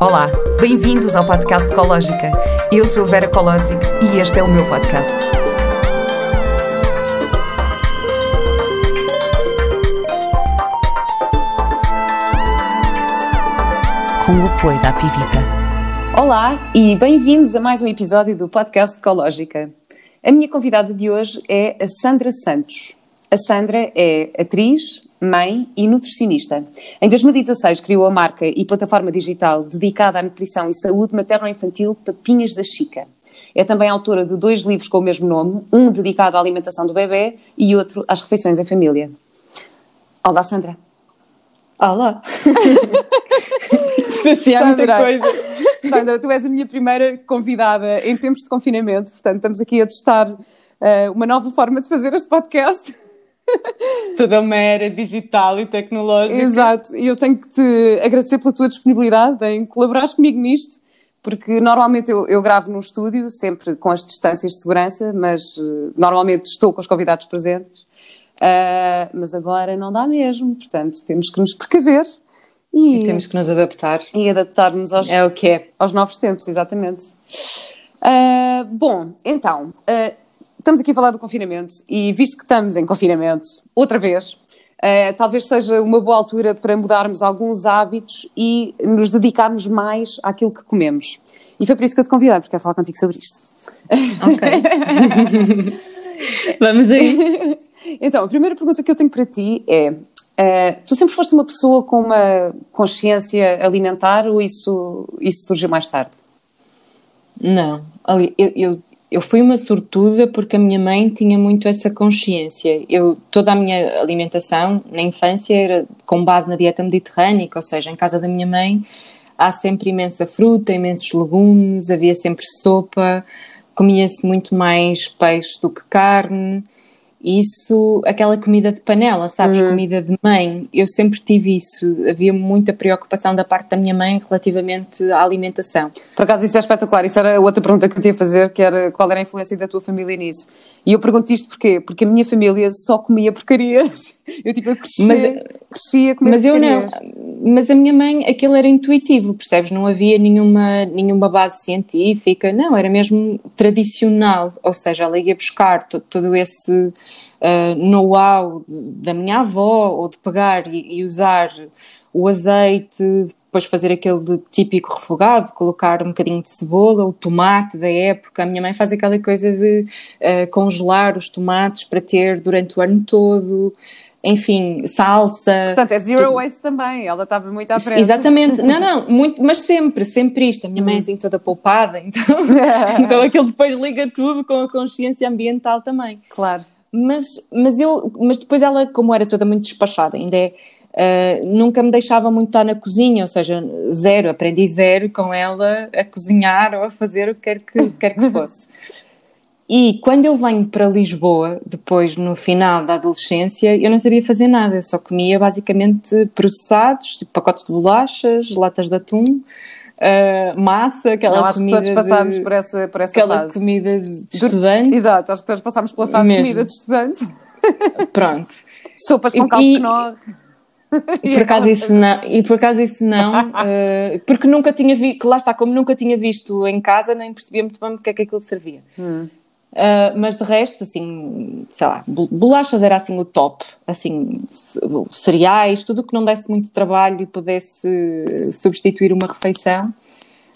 Olá, bem-vindos ao podcast Ecológica. Eu sou a Vera Colosic e este é o meu podcast. Com o apoio da Pivita. Olá e bem-vindos a mais um episódio do podcast Ecológica. A minha convidada de hoje é a Sandra Santos. A Sandra é atriz, mãe e nutricionista. Em 2016 criou a marca e plataforma digital dedicada à nutrição e saúde materno-infantil Papinhas da Chica. É também autora de dois livros com o mesmo nome, um dedicado à alimentação do bebê e outro às refeições em família. Olá, Sandra. Olá! Isto assim há muita coisa. Sandra, tu és a minha primeira convidada em tempos de confinamento, portanto estamos aqui a testar uh, uma nova forma de fazer este podcast. Toda uma era digital e tecnológica. Exato, e eu tenho que te agradecer pela tua disponibilidade em colaborares comigo nisto, porque normalmente eu, eu gravo no estúdio, sempre com as distâncias de segurança, mas uh, normalmente estou com os convidados presentes. Uh, mas agora não dá mesmo, portanto temos que nos precaver. E, e temos que nos adaptar. E adaptar-nos aos, é o que é. aos novos tempos, exatamente. Uh, bom, então, estamos aqui a falar do confinamento e visto que estamos em confinamento, outra vez, uh, talvez seja uma boa altura para mudarmos alguns hábitos e nos dedicarmos mais àquilo que comemos. E foi por isso que eu te convidei, porque quero falar contigo sobre isto. Ok. Vamos aí. então, a primeira pergunta que eu tenho para ti é: uh, tu sempre foste uma pessoa com uma consciência alimentar ou isso, isso surgiu mais tarde? Não, ali, eu, eu, eu fui uma sortuda porque a minha mãe tinha muito essa consciência. Eu, toda a minha alimentação na infância era com base na dieta mediterrânica, ou seja, em casa da minha mãe há sempre imensa fruta, imensos legumes, havia sempre sopa, comia-se muito mais peixe do que carne isso, aquela comida de panela, sabes? Uhum. Comida de mãe. Eu sempre tive isso. Havia muita preocupação da parte da minha mãe relativamente à alimentação. Por acaso, isso é espetacular. Isso era outra pergunta que eu tinha a fazer, que era qual era a influência da tua família nisso. E eu pergunto isto porquê? Porque a minha família só comia porcarias. Eu, tipo, eu crescia, mas, crescia a comer mas porcarias. eu não. Mas a minha mãe, aquilo era intuitivo, percebes? Não havia nenhuma, nenhuma base científica. Não, era mesmo tradicional. Ou seja, ela ia buscar todo, todo esse uh, know-how da minha avó, ou de pegar e, e, usar o azeite, depois fazer aquele típico refogado, colocar um bocadinho de cebola, o tomate da época. A minha mãe faz aquela coisa de uh, congelar os tomates para ter durante o ano todo enfim, salsa. Portanto, é zero tudo. waste também, ela estava muito à frente. Exatamente, não, não, muito, mas sempre, sempre isto. A minha mãe é assim toda poupada, então, então aquilo depois liga tudo com a consciência ambiental também. Claro. Mas, mas, eu, mas depois ela, como era toda muito despachada, ainda é, uh, nunca me deixava muito estar na cozinha, ou seja, zero, aprendi zero com ela a cozinhar ou a fazer o que quer que, quer que fosse. E quando eu venho para Lisboa, depois no final da adolescência, eu não sabia fazer nada, só comia basicamente processados, tipo pacotes de bolachas, latas de atum, uh, massa, aquela Não, acho comida. que todos passámos de, por essa, por essa aquela fase. comida de estudante. Exato, acho que todos passámos pela fase de comida de estudante. Pronto. Sopas com caldo de knorr. E por acaso isso não, e por acaso isso não, uh, porque nunca tinha visto, lá está, como nunca tinha visto em casa, nem percebia muito bem porque é que aquilo servia. Hum. Uh, mas de resto, assim, sei lá, bolachas era assim o top, assim, cereais, tudo o que não desse muito trabalho e pudesse substituir uma refeição.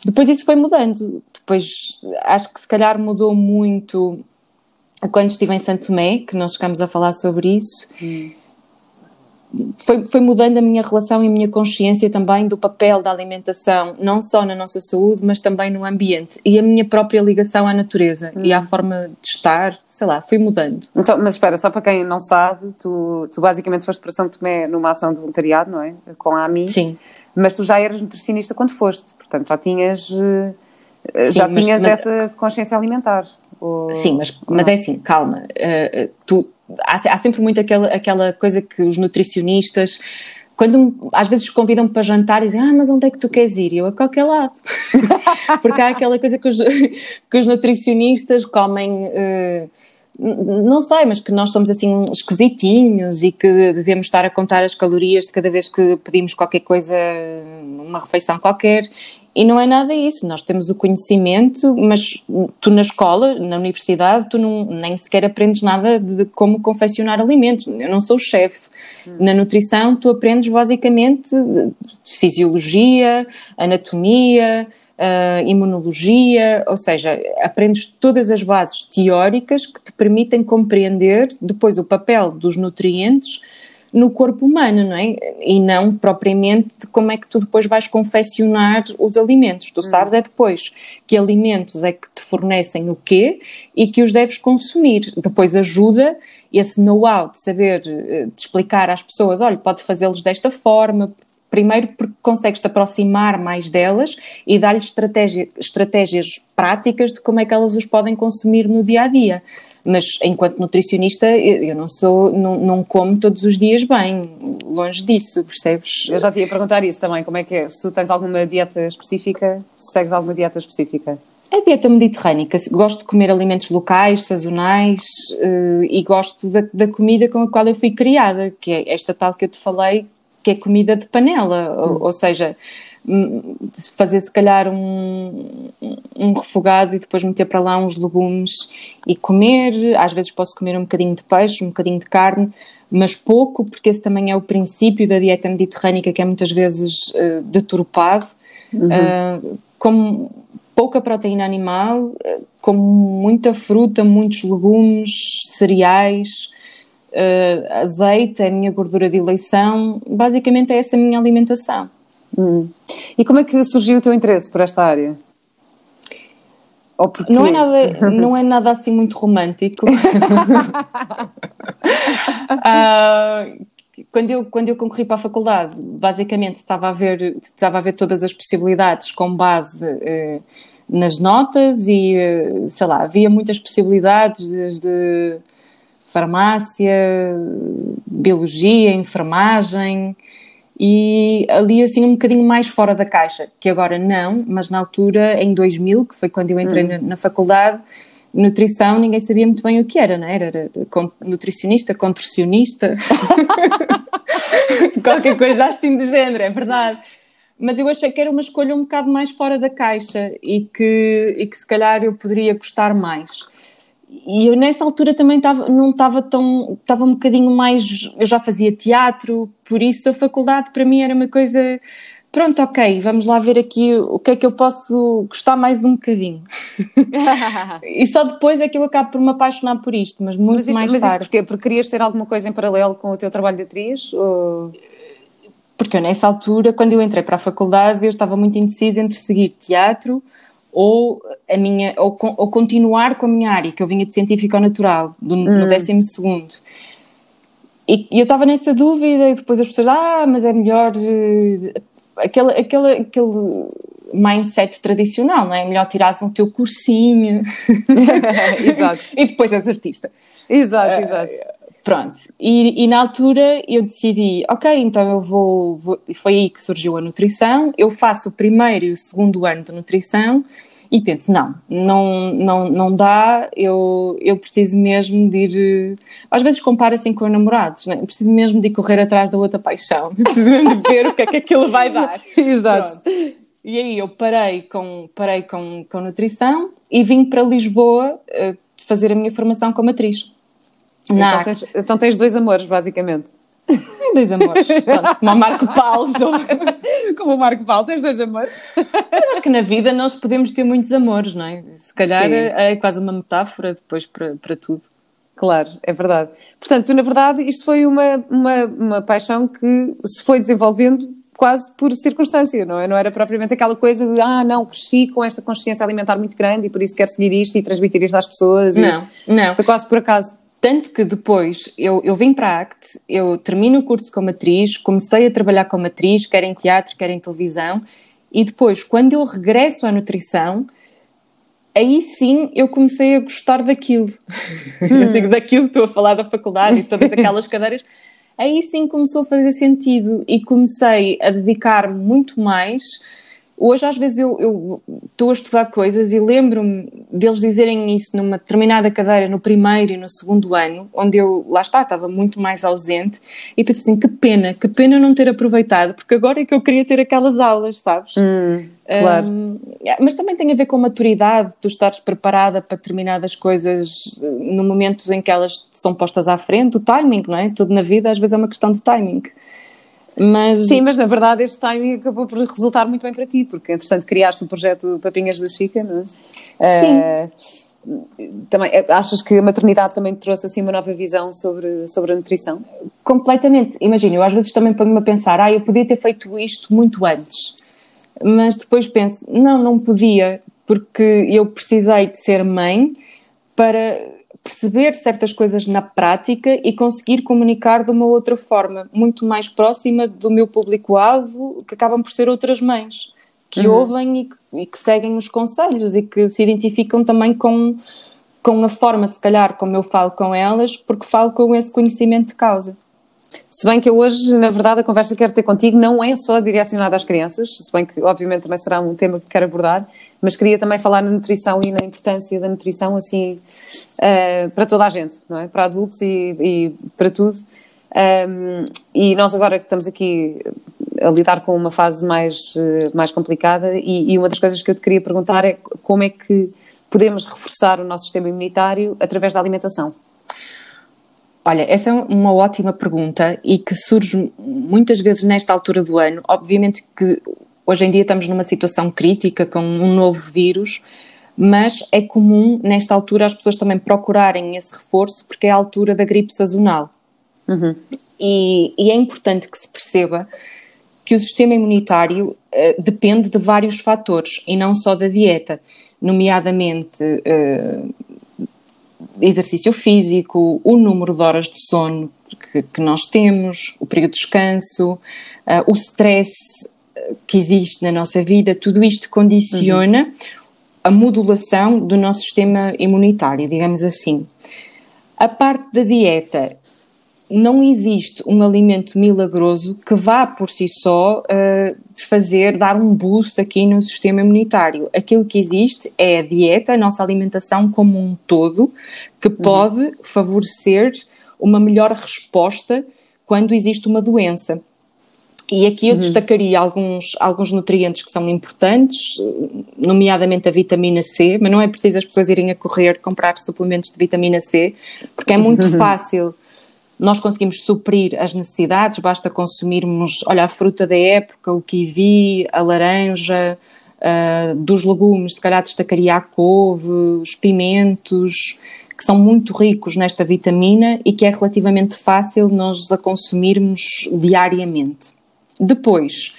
Depois isso foi mudando. Depois acho que se calhar mudou muito quando estive em Santo Tomé, que nós chegamos a falar sobre isso. Hum foi, foi mudando a minha relação e a minha consciência também do papel da alimentação, não só na nossa saúde, mas também no ambiente e a minha própria ligação à natureza e à forma de estar, sei lá, foi mudando. Então, mas espera, só para quem não sabe, tu, tu basicamente foste para São Tomé numa ação de voluntariado, não é? Com a AMI. Sim. Mas tu já eras nutricionista quando foste, portanto já tinhas, eh, Sim, já tinhas mas, essa consciência alimentar. Ou... Sim, mas, mas é assim, calma, uh, tu há, há sempre muito aquela, aquela coisa que os nutricionistas quando às vezes convidam-me para jantar e dizem, ah, mas onde é que tu queres ir? Eu, a qualquer lado. Porque há aquela coisa que os, que os nutricionistas comem, uh, não sei, mas que nós somos assim esquisitinhos e que devemos estar a contar as calorias de cada vez que pedimos qualquer coisa, uma refeição qualquer. E não é nada isso, nós temos o conhecimento, mas tu na escola, na universidade, tu não, nem sequer aprendes nada de como confeccionar alimentos. Eu não sou chefe. Hum. Na nutrição, tu aprendes basicamente fisiologia, anatomia, uh, imunologia, ou seja, aprendes todas as bases teóricas que te permitem compreender depois o papel dos nutrientes no corpo humano, não é? E não propriamente como é que tu depois vais confeccionar os alimentos. Tu hum. sabes é depois que alimentos é que te fornecem o quê e que os deves consumir. Depois ajuda esse know-how de saber, eh, de explicar às pessoas, olha, pode fazê-los desta forma, Primeiro porque consegues te aproximar mais delas e dar-lhes estratégia, estratégias práticas de como é que elas os podem consumir no dia a dia. Mas enquanto nutricionista, eu não sou, não, não como todos os dias bem, longe disso, percebes? Eu já te ia perguntar isso também, como é que é? Se tu tens alguma dieta específica, se segues alguma dieta específica? A dieta mediterrânica, gosto de comer alimentos locais, sazonais uh, e gosto da, da, comida com a qual eu fui criada, que é esta tal que eu te falei, que é comida de panela, hum. ou, ou, seja, fazer se calhar um, um refogado e depois meter para lá uns legumes e comer. Às vezes posso comer um bocadinho de peixe, um bocadinho de carne, mas pouco, porque esse também é o princípio da dieta mediterrânica que é muitas vezes uh, deturpado. Uhum. Uh, com pouca proteína animal, uh, com muita fruta, muitos legumes, cereais azeite, é a minha gordura de eleição, basicamente é essa a minha alimentação. Hum. E como é que surgiu o teu interesse por esta área? Não é, nada, não é nada assim muito romântico. uh, quando, eu, quando eu concorri para a faculdade, basicamente estava a ver, estava a ver todas as possibilidades com base uh, nas notas e, uh, sei lá, havia muitas possibilidades desde farmácia, biologia, enfermagem e ali assim um bocadinho mais fora da caixa, que agora não, mas na altura, em 2000, que foi quando eu entrei hum. na, na, faculdade, nutrição, ninguém sabia muito bem o que era, não é? era? Era nutricionista, contorcionista, qualquer coisa assim do género, é verdade. Mas eu achei que era uma escolha um bocado mais fora da caixa e que, e que se calhar eu poderia gostar mais e eu nessa altura também tava, não estava tão, estava um bocadinho mais, eu já fazia teatro, por isso a faculdade para mim era uma coisa, pronto, ok, vamos lá ver aqui o que é que eu posso gostar mais um bocadinho. e só depois é que eu acabo por me apaixonar por isto, mas muito mas isto, mais mas tarde. Mas porquê? Porque querias ter alguma coisa em paralelo com o teu trabalho de atriz? Ou... Porque eu nessa altura, quando eu entrei para a faculdade, eu estava muito indecisa entre seguir teatro ou a minha ou, ou, continuar com a minha área que eu vinha de científico natural do, hum. no décimo segundo. E, e eu estava nessa dúvida e depois as pessoas ah mas é melhor uh, aquele, aquele, aquele mindset tradicional não é? Melhor tirares um teu cursinho. Exato. E depois és artista. Exato uh, exato. Pronto, e, e, na altura eu decidi, ok, então eu vou, vou, Foi aí que surgiu a nutrição. Eu faço o primeiro e o segundo ano de nutrição e penso: não, não, não, não dá, eu, eu preciso mesmo de ir. Às vezes compara assim com namorados, né? preciso mesmo de correr atrás da outra paixão, preciso mesmo de ver o que é que aquilo vai dar. Exato. Pronto. E aí eu parei com, parei com, com nutrição e vim para Lisboa uh, fazer a minha formação como atriz. Então, tens, então tens dois amores, basicamente. Dois amores. Pronto, como Marco Paulo. como o Marco Paulo, tens dois amores. Eu acho que na vida nós podemos ter muitos amores, não é? Se calhar é, é quase uma metáfora depois para, para tudo. Claro, é verdade. Portanto, tu, na verdade, isto foi uma, uma, uma paixão que se foi desenvolvendo quase por circunstância, não é? Não era propriamente aquela coisa de, ah, não, cresci com esta consciência alimentar muito grande e por isso quero seguir isto e transmitir isto às pessoas. Não, não. Foi quase por acaso. Tanto que depois eu, eu vim para a ACT, eu termino o curso como atriz, comecei a trabalhar como atriz, quer em teatro, quer em televisão, e depois, quando eu regresso à nutrição, aí sim eu comecei a gostar daquilo. Hum. digo daquilo, estou a falar da faculdade e todas aquelas cadeiras. Aí sim começou a fazer sentido e comecei a dedicar-me muito mais Hoje, às vezes, eu, estou a estudar coisas e lembro-me deles dizerem isso numa determinada cadeira no primeiro e no segundo ano, onde eu, lá está, estava muito mais ausente, e penso assim: que pena, que pena não ter aproveitado, porque agora é que eu queria ter aquelas aulas, sabes? Hum, claro. Um, mas também tem a ver com a maturidade, tu estares preparada para determinadas coisas eh, no momento em que elas são postas à frente, o timing, não é? Tudo na vida às vezes é uma questão de timing. Mas... Sim, mas na verdade este timing acabou por resultar muito bem para ti, porque entretanto criaste o projeto Papinhas da Chica, não é? Sim. Uh, também, eh, achas que a maternidade também te trouxe assim uma nova visão sobre, sobre a nutrição? Completamente. Imagina, eu às vezes também ponho-me a pensar, ah, eu podia ter feito isto muito antes. Mas depois penso, não, não podia, porque eu precisei de ser mãe para perceber certas coisas na prática e conseguir comunicar de uma outra forma, muito mais próxima do meu público-alvo, que acabam por ser outras mães, que uhum. ouvem e que, e que, seguem os conselhos e que se identificam também com, com a forma, se calhar, como eu falo com elas, porque falo com esse conhecimento de causa. Se bem que eu hoje, na verdade, a conversa que quero ter contigo não é só direcionada às crianças, se bem que, obviamente, também será um tema que quero abordar, mas queria também falar na nutrição e na importância da nutrição, assim, uh, para toda a gente, não é? Para adultos e, e para tudo. Um, e nós agora que estamos aqui a lidar com uma fase mais, uh, mais complicada e, e uma das coisas que eu te queria perguntar é como é que podemos reforçar o nosso sistema imunitário através da alimentação? Olha, essa é uma ótima pergunta e que surge muitas vezes nesta altura do ano. Obviamente que hoje em dia estamos numa situação crítica com um novo vírus, mas é comum nesta altura as pessoas também procurarem esse reforço porque é a altura da gripe sazonal. Uhum. E, e, é importante que se perceba que o sistema imunitário uh, depende de vários fatores e não só da dieta, nomeadamente uh, exercício físico, o número de horas de sono que, que nós temos, o período de descanso, uh, o stress eh, que existe na nossa vida, tudo isto condiciona uhum. a modulação do nosso sistema imunitário, digamos assim. A parte da dieta não existe um alimento milagroso que vá por si só uh, fazer, dar um boost aqui no sistema imunitário. Aquilo que existe é a dieta, a nossa alimentação como um todo, que uhum. pode uhum. favorecer uma melhor resposta quando existe uma doença. E aqui eu uhum. destacaria alguns, alguns nutrientes que são importantes, nomeadamente a vitamina C, mas não é preciso as pessoas irem a correr comprar suplementos de vitamina C, porque é muito uhum. fácil nós conseguimos suprir as necessidades, basta consumirmos, olha, a fruta da época, o kiwi, a laranja, uh, dos legumes, se calhar destacaria a couve, os pimentos, que são muito ricos nesta vitamina e que é relativamente fácil nós a consumirmos diariamente. Depois,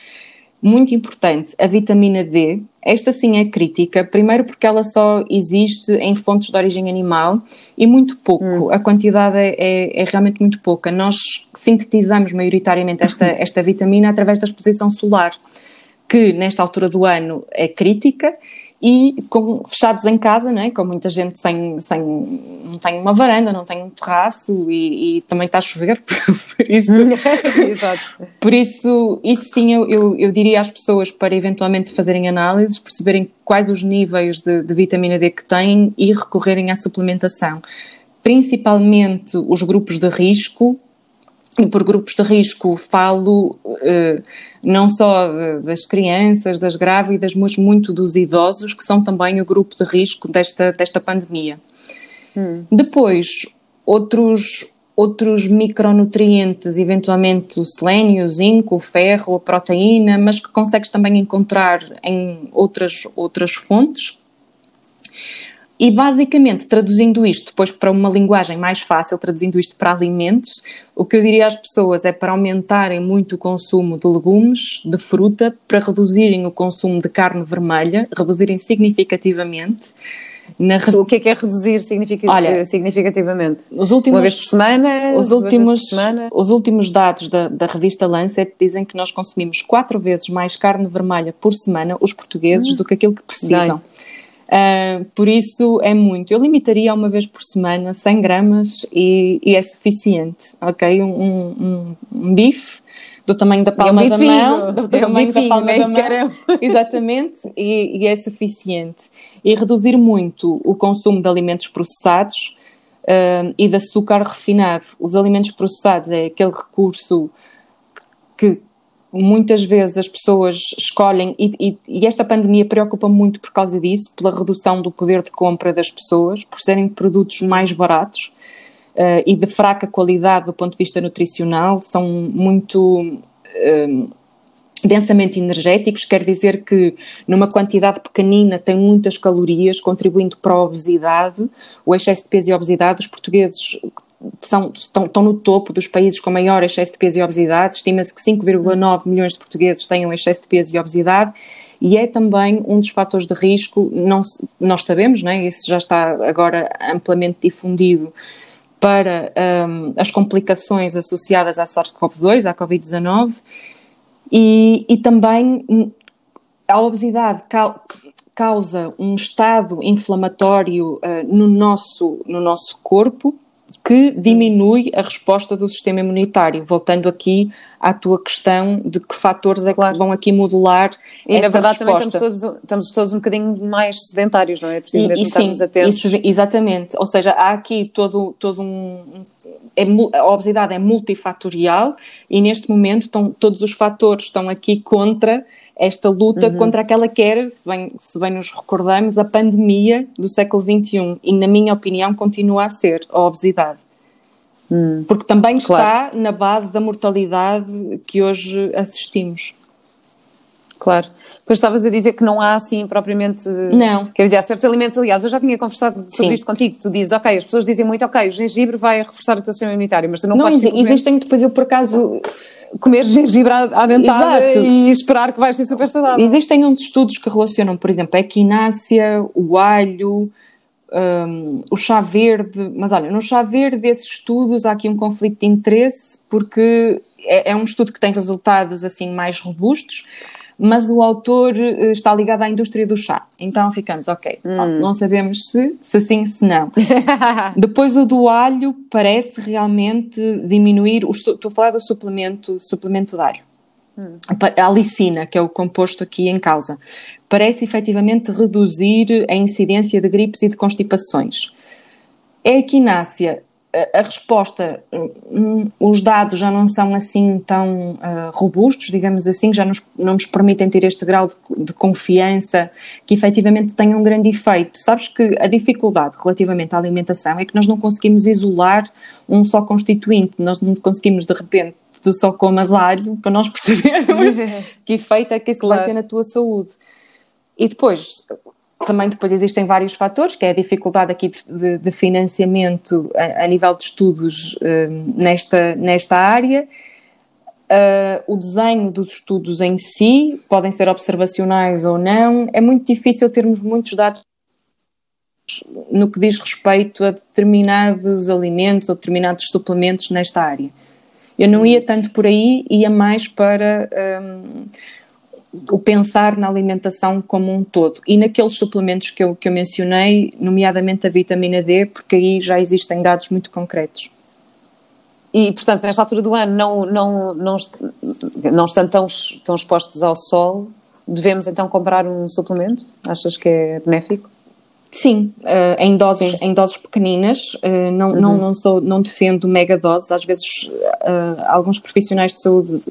muito importante, a vitamina D. Esta sim é crítica, primeiro porque ela só existe em fontes de origem animal e muito pouco, hum. a quantidade é, é, é, realmente muito pouca. Nós sintetizamos maioritariamente esta, esta vitamina através da exposição solar, que nesta altura do ano é crítica e com, fechados em casa, né, com muita gente sem, sem não tem uma varanda, não tem um terraço e, e também está a chover, por isso, por isso, isso sim eu, eu, eu, diria às pessoas para eventualmente fazerem análises, perceberem quais os níveis de, de vitamina D que têm e recorrerem à suplementação. Principalmente os grupos de risco, e por grupos de risco falo uh, não só das crianças, das grávidas, mas muito dos idosos, que são também o grupo de risco desta, desta pandemia. Hum. Depois, outros, outros micronutrientes, eventualmente o selênio, o zinco, o ferro, a proteína, mas que consegues também encontrar em outras, outras fontes, e basicamente, traduzindo isto depois para uma linguagem mais fácil, traduzindo isto para alimentos, o que eu diria às pessoas é para aumentarem muito o consumo de legumes, de fruta, para reduzirem o consumo de carne vermelha, reduzirem significativamente. Na... O que é que é reduzir significa... Olha, significativamente? Os últimos, Uma vez por semana? Os últimos, semana? Os últimos dados da, da revista Lancet dizem que nós consumimos quatro vezes mais carne vermelha por semana, os portugueses, hum, do que aquilo que precisam. Bem. Uh, por isso é muito. Eu limitaria uma vez por semana 100 gramas e, e é suficiente, ok? Um, um, um bife do tamanho da palma da mão, do, tamanho bifinho, da palma da é mão, exatamente, e, e é suficiente. E reduzir muito o consumo de alimentos processados uh, e de açúcar refinado. Os alimentos processados é aquele recurso que muitas vezes as pessoas escolhem, e, e, e esta pandemia preocupa muito por causa disso, pela redução do poder de compra das pessoas, por serem produtos mais baratos uh, e de fraca qualidade do ponto de vista nutricional, são muito. Uh, densamente energéticos, quer dizer que numa quantidade pequenina tem muitas calorias, contribuindo para a obesidade, o excesso de peso e obesidade. Os portugueses são, estão, estão no topo dos países com maior excesso de peso e obesidade. Estima-se que 5,9 milhões de portugueses tenham excesso de peso e obesidade. E é também um dos fatores de risco, não, nós sabemos, é? isso já está agora amplamente difundido, para um, as complicações associadas à SARS-CoV-2, à Covid-19, e, e, também a obesidade causa um estado inflamatório uh, no, nosso, no nosso corpo, que diminui a resposta do sistema imunitário. Voltando aqui à tua questão de que fatores é que claro. vão aqui modular e, essa na verdade, resposta. também estamos todos, estamos todos um bocadinho mais sedentários, não é? É preciso mesmo e, estarmos sim, atentos. Isso, exatamente. Ou seja, há aqui todo, todo um... É, a obesidade é multifatorial e neste momento estão, todos os fatores estão aqui contra esta luta uhum. contra aquela que era, se bem, se bem nos recordamos, a pandemia do século XXI e, na minha opinião, continua a ser a obesidade. Hum. Porque também claro. está na base da mortalidade que hoje assistimos. Claro. Pois estavas a dizer que não há assim propriamente. Não. Quer dizer, há certos alimentos, aliás, eu já tinha conversado sobre Sim. isto contigo. Tu dizes, ok, as pessoas dizem muito, ok, o gengibre vai reforçar o teu sistema imunitário, mas tu não, não podes. Não, existem, depois eu por acaso comer gengibre à dentada Exato. e esperar que vais ser super saudável. Existem uns estudos que relacionam, por exemplo, a equinácea, o alho, um, o chá verde, mas olha, no chá verde desses estudos há aqui um conflito de interesse porque é, é um estudo que tem resultados assim mais robustos, mas o autor eh, está ligado à indústria do chá. Então ficamos, ok, hum. não sabemos se, se sim, se não. Depois o do alho parece realmente diminuir, o, estou a falar do suplemento, suplemento de alho. Hum. A licina, que é o composto aqui em causa, parece efetivamente reduzir a incidência de gripes e de constipações. A equinácea a, resposta, hum, os dados já não são assim tão uh, robustos, digamos assim, já nos, não nos permitem ter este grau de, de, confiança que efetivamente tenha um grande efeito. Sabes que a dificuldade relativamente à alimentação é que nós não conseguimos isolar um só constituinte, nós não conseguimos de repente tu só comas alho para nós percebermos que efeito é que isso claro. vai ter na tua saúde. E depois, também depois existem vários fatores, que é a dificuldade aqui de, de financiamento a, a, nível de estudos uh, nesta, nesta área, uh, o desenho dos estudos em si, podem ser observacionais ou não, é muito difícil termos muitos dados no que diz respeito a determinados alimentos ou determinados suplementos nesta área. Eu não ia tanto por aí, ia mais para um, o pensar na alimentação como um todo e naqueles suplementos que eu, que eu mencionei, nomeadamente a vitamina D, porque aí já existem dados muito concretos. E, portanto, nesta altura do ano, não, não, não, não estando tão, tão expostos ao sol, devemos então comprar um suplemento? Achas que é benéfico? Sim, uh, em, doses, em doses pequeninas, uh, não, uhum. não, não, sou, não defendo mega doses, às vezes uh, alguns profissionais de saúde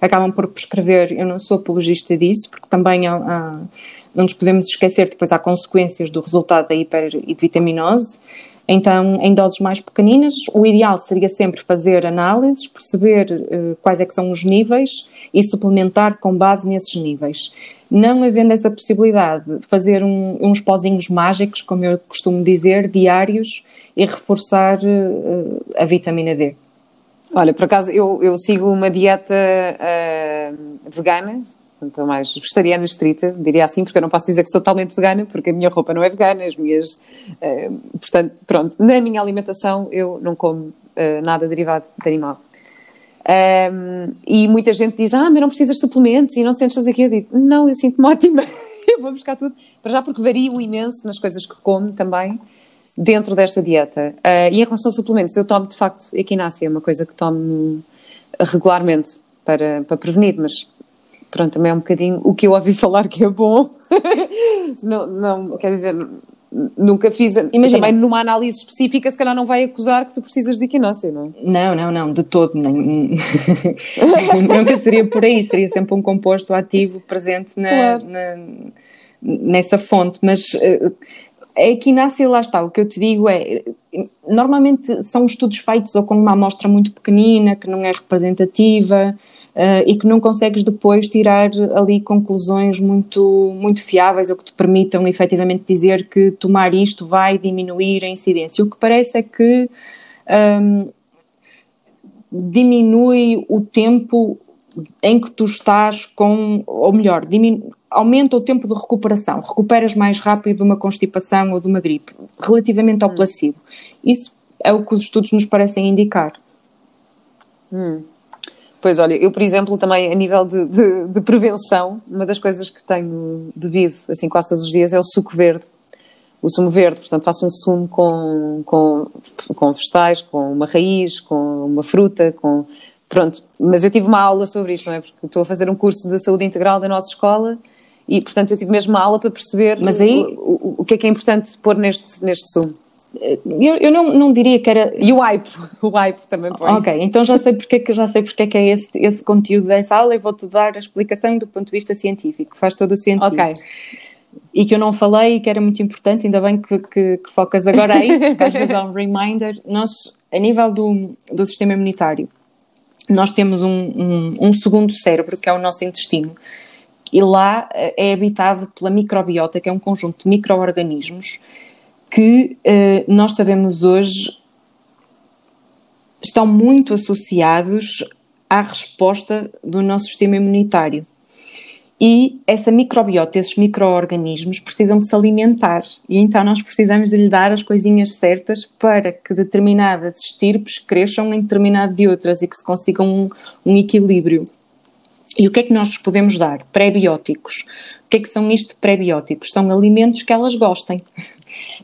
acabam por prescrever, eu não sou apologista disso, porque também há, há, não nos podemos esquecer, depois há consequências do resultado da hiper e de vitaminose, então, em doses mais pequeninas, o ideal seria sempre fazer análises, perceber quais é que são os níveis e suplementar com base nesses níveis. Não havendo essa possibilidade, fazer um, uns pozinhos mágicos, como eu costumo dizer, diários e reforçar uh, a vitamina D. Olha, por acaso eu, eu sigo uma dieta uh, vegana, portanto, mais vegetariana estrita, diria assim, porque eu não posso dizer que sou totalmente vegana, porque a minha roupa não é vegana, as minhas. Uh, portanto, pronto, na minha alimentação eu não como uh, nada derivado de animal. Um, e muita gente diz: Ah, mas não precisas de suplementos e não te sentes fazer aqui. Eu digo: Não, eu sinto-me ótima, eu vou buscar tudo. Para já, porque vario imenso nas coisas que como também, dentro desta dieta. Uh, e em relação a suplementos, eu tomo de facto equinácea, uma coisa que tomo regularmente para, para prevenir, mas pronto, também é um bocadinho o que eu ouvi falar que é bom. não, não, quer dizer, nunca fiz. Imagina. Também numa análise específica, se calhar não vai acusar que tu precisas de equinócia, não é? Não, não, não, de todo. Nem, nunca seria por aí, seria sempre um composto ativo presente na, claro. na nessa fonte, mas. Uh, a equinácia, lá está, o que eu te digo é, normalmente são estudos feitos ou com uma amostra muito pequenina, que não é representativa, uh, e que não consegues depois tirar ali conclusões muito, muito fiáveis ou que te permitam efetivamente dizer que tomar isto vai diminuir a incidência. O que parece é que um, diminui o tempo em que tu estás com, ou melhor, diminu, aumenta o tempo de recuperação, recuperas mais rápido de uma constipação ou de uma gripe, relativamente ao hum. placebo. Isso é o que os estudos nos parecem indicar. Hum. Pois olha, eu por exemplo também a nível de, de, de, prevenção, uma das coisas que tenho bebido assim quase todos os dias é o suco verde. O sumo verde, portanto faço um sumo com, com, com vegetais, com uma raiz, com uma fruta, com... Pronto, mas eu tive uma aula sobre isto, não é? Porque estou a fazer um curso de saúde integral da nossa escola e portanto eu tive mesmo uma aula para perceber mas aí, o, o, o que é que é importante pôr neste, neste sumo. Eu, eu não, não diria que era. E o hype, o hype também põe. Ok, então já sei porque, que já sei porque é que é esse, esse conteúdo dessa aula e vou-te dar a explicação do ponto de vista científico, faz todo o sentido. Ok. E que eu não falei e que era muito importante, ainda bem que, que, que focas agora aí, porque às vezes há um reminder. Nós, a nível do, do sistema imunitário, nós temos um, um, um segundo cérebro, que é o nosso intestino, e lá eh, é habitado pela microbiota, que é um conjunto de micro-organismos que uh, nós sabemos hoje estão muito associados à resposta do nosso sistema imunitário. E essa microbiota, esses micro-organismos, precisam de se alimentar. E então nós precisamos de lhe dar as coisinhas certas para que determinadas estirpes cresçam em determinado de outras e que se consiga um, um equilíbrio. E o que é que nós podemos dar? Pré-bióticos. O que é que são isto pré-bióticos? São alimentos que elas gostem.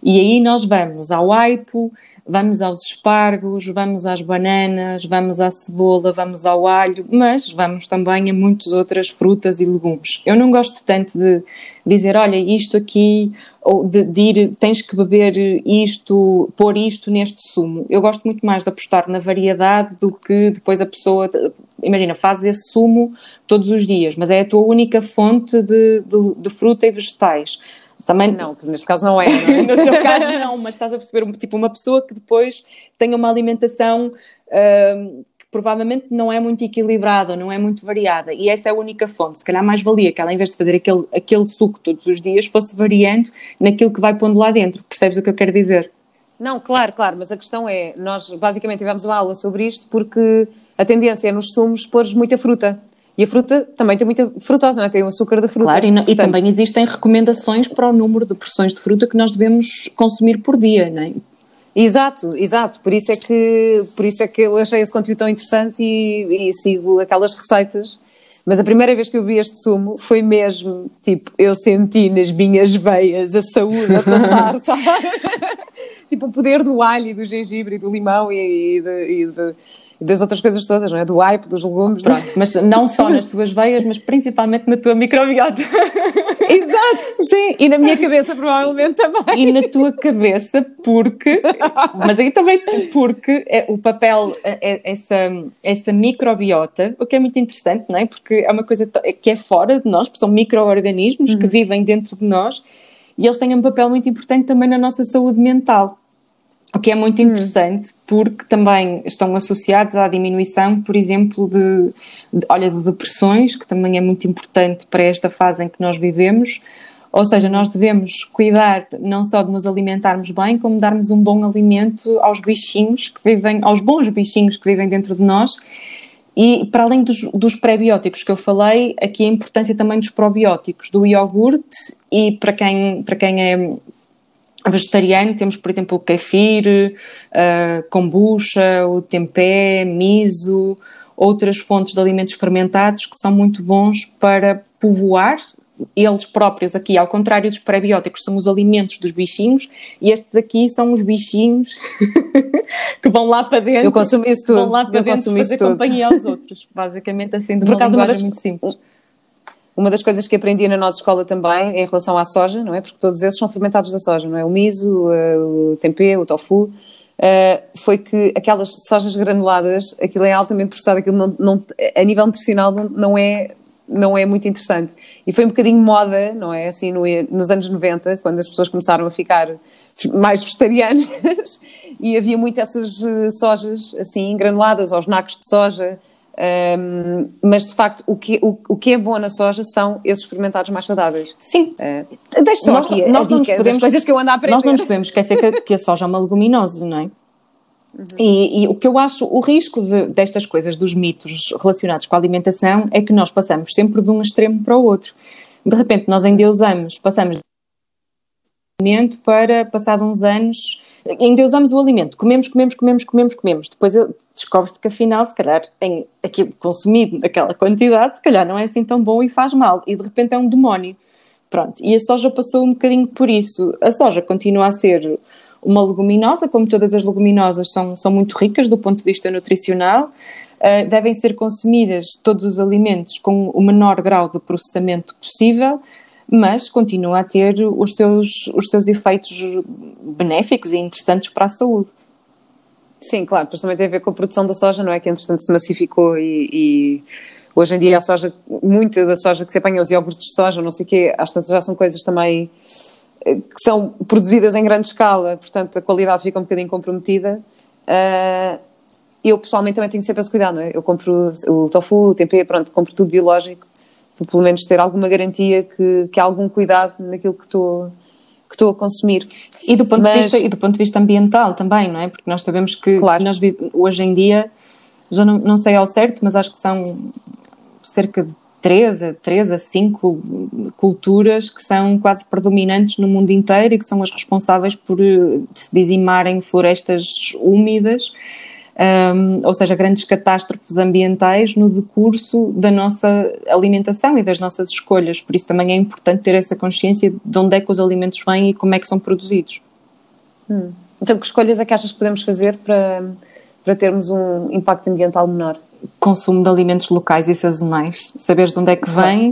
E aí nós vamos ao aipo, vamos aos espargos, vamos às bananas, vamos à cebola, vamos ao alho, mas vamos também a muitas outras frutas e legumes. Eu não gosto tanto de dizer, olha, isto aqui, ou de, de ir, tens que beber isto, pôr isto neste sumo. Eu gosto muito mais de apostar na variedade do que depois a pessoa, imagina, faz esse sumo todos os dias, mas é a tua única fonte de, de, de fruta e vegetais também não, neste caso não é. Não é? no teu caso não, mas estás a perceber, tipo, uma pessoa que depois tenha uma alimentação uh, que provavelmente não é muito equilibrada, não é muito variada, e essa é a única fonte. Se calhar mais valia que ela, em vez de fazer aquele, aquele suco todos os dias, fosse variando naquilo que vai pondo lá dentro. Percebes o que eu quero dizer? Não, claro, claro, mas a questão é, nós basicamente tivemos uma aula sobre isto porque a tendência é nos sumos pôr muita fruta. E a fruta também tem muita frutose, não é? Tem o açúcar da fruta. Claro, e, Portanto, e, também existem recomendações para o número de porções de fruta que nós devemos consumir por dia, não é? Exato, exato. Por isso é que, por isso é que eu achei esse conteúdo tão interessante e, e sigo aquelas receitas. Mas a primeira vez que eu vi este sumo foi mesmo, tipo, eu senti nas minhas veias a saúde a passar, sabe? tipo, o poder do alho e do gengibre e do limão e, e, de, e de e das outras coisas todas, não é? Do hype, dos legumes. Pronto, mas não só nas tuas veias, mas principalmente na tua microbiota. Exato, sim, e na minha cabeça provavelmente também. E na tua cabeça, porque, mas aí também porque é, o papel, é, é, essa, essa microbiota, o que é muito interessante, não é? Porque é uma coisa que é fora de nós, porque são micro-organismos uhum. que vivem dentro de nós e eles têm um papel muito importante também na nossa saúde mental. O que é muito hum. interessante, porque também estão associados à diminuição, por exemplo, de, de, olha, de depressões, que também é muito importante para esta fase em que nós vivemos. Ou seja, nós devemos cuidar não só de nos alimentarmos bem, como darmos um bom alimento aos bichinhos que vivem, aos bons bichinhos que vivem dentro de nós. E para além dos, dos pré-bióticos que eu falei, aqui a importância também dos probióticos, do iogurte e para quem, para quem é vegetariano temos, por exemplo, o kefir, a kombucha, o tempé, miso, outras fontes de alimentos fermentados que são muito bons para povoar eles próprios aqui, ao contrário dos prebióticos, são os alimentos dos bichinhos e estes aqui são os bichinhos que vão lá para dentro. Eu consumo isso tudo. Vão lá para eu dentro fazer tudo. companhia aos outros. Basicamente assim, de Por uma acaso, linguagem uma das, muito simples. Uma das coisas que aprendi na nossa escola também, em relação à soja, não é? Porque todos esses são fermentados da soja, não é? O miso, o tempê, o tofu, Uh, foi que aquelas sojas granuladas, aquilo é altamente processado, aquilo não, não, a nível nutricional não, é, não é muito interessante. E foi um bocadinho moda, não é? Assim, no, nos anos 90, quando as pessoas começaram a ficar mais vegetarianas, e havia muito essas uh, sojas assim, granuladas, aos nacos de soja. Um, mas de facto, o que, o, o que é bom na soja são esses fermentados mais saudáveis. Sim. Uh, deixa só nós, aqui nós a não dica podemos, coisas que eu ando a aprender. Nós não nos podemos esquecer que, que a soja é uma leguminosa, não é? Uhum. E, e, o que eu acho, o risco de, destas coisas, dos mitos relacionados com a alimentação, é que nós passamos sempre de um extremo para o outro. De repente, nós endeusamos, passamos alimento para, passado uns anos, endeusamos o alimento, comemos, comemos, comemos, comemos, comemos. Depois descobre-se que afinal, se calhar, em aquilo consumido naquela quantidade, se calhar não é assim tão bom e faz mal. E de repente é um demónio. Pronto. E a soja passou um bocadinho por isso. A soja continua a ser uma leguminosa, como todas as leguminosas são, são muito ricas do ponto de vista nutricional. Uh, devem ser consumidas todos os alimentos com o menor grau de processamento possível mas continua a ter os seus, os seus efeitos benéficos e interessantes para a saúde. Sim, claro, pois também tem a ver com a produção da soja, não é? Que entretanto se massificou e, e hoje em dia a soja, muita da soja que se apanha, os iogurtes de soja, não sei o quê, às tantas já são coisas também eh, que são produzidas em grande escala, portanto a qualidade fica um bocadinho comprometida. Uh, eu pessoalmente também tenho sempre esse cuidado, não é? Eu compro o tofu, o tempê, pronto, compro tudo biológico pelo menos ter alguma garantia que, que há algum cuidado naquilo que estou que estou a consumir. E do, ponto Mas... de vista, e do ponto de vista ambiental também, não é? Porque nós sabemos que claro. nós hoje em dia, já não, não sei ao certo, mas acho que são cerca de 3 a, 3 a 5 culturas que são quase predominantes no mundo inteiro e que são as responsáveis por eh, se dizimarem florestas úmidas um, ou seja, grandes catástrofes ambientais no decurso da nossa alimentação e das nossas escolhas. Por isso também é importante ter essa consciência de onde é que os alimentos vêm e como é que são produzidos. Hum. Então, que escolhas é que achas que podemos fazer para, para termos um impacto ambiental menor? Consumo de alimentos locais e sazonais, saberes de onde é que vem.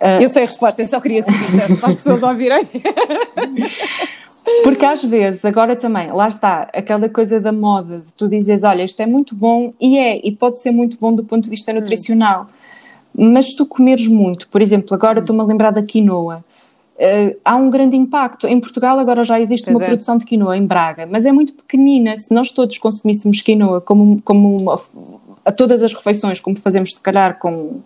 Uh... Eu sei a resposta, eu só queria que tu dissesse para as pessoas ouvirem. Porque às vezes, agora também, lá está, aquela coisa da moda, de tu dizes, olha, isto é muito bom, e é, e pode ser muito bom do ponto de vista nutricional, mas se tu comeres muito, por exemplo, agora estou-me a lembrar da quinoa, uh, há um grande impacto. Em Portugal agora já existe pois uma é. produção de quinoa em Braga, mas é muito pequenina. Se nós todos consumíssemos quinoa como, como uma, a todas as refeições, como fazemos se calhar com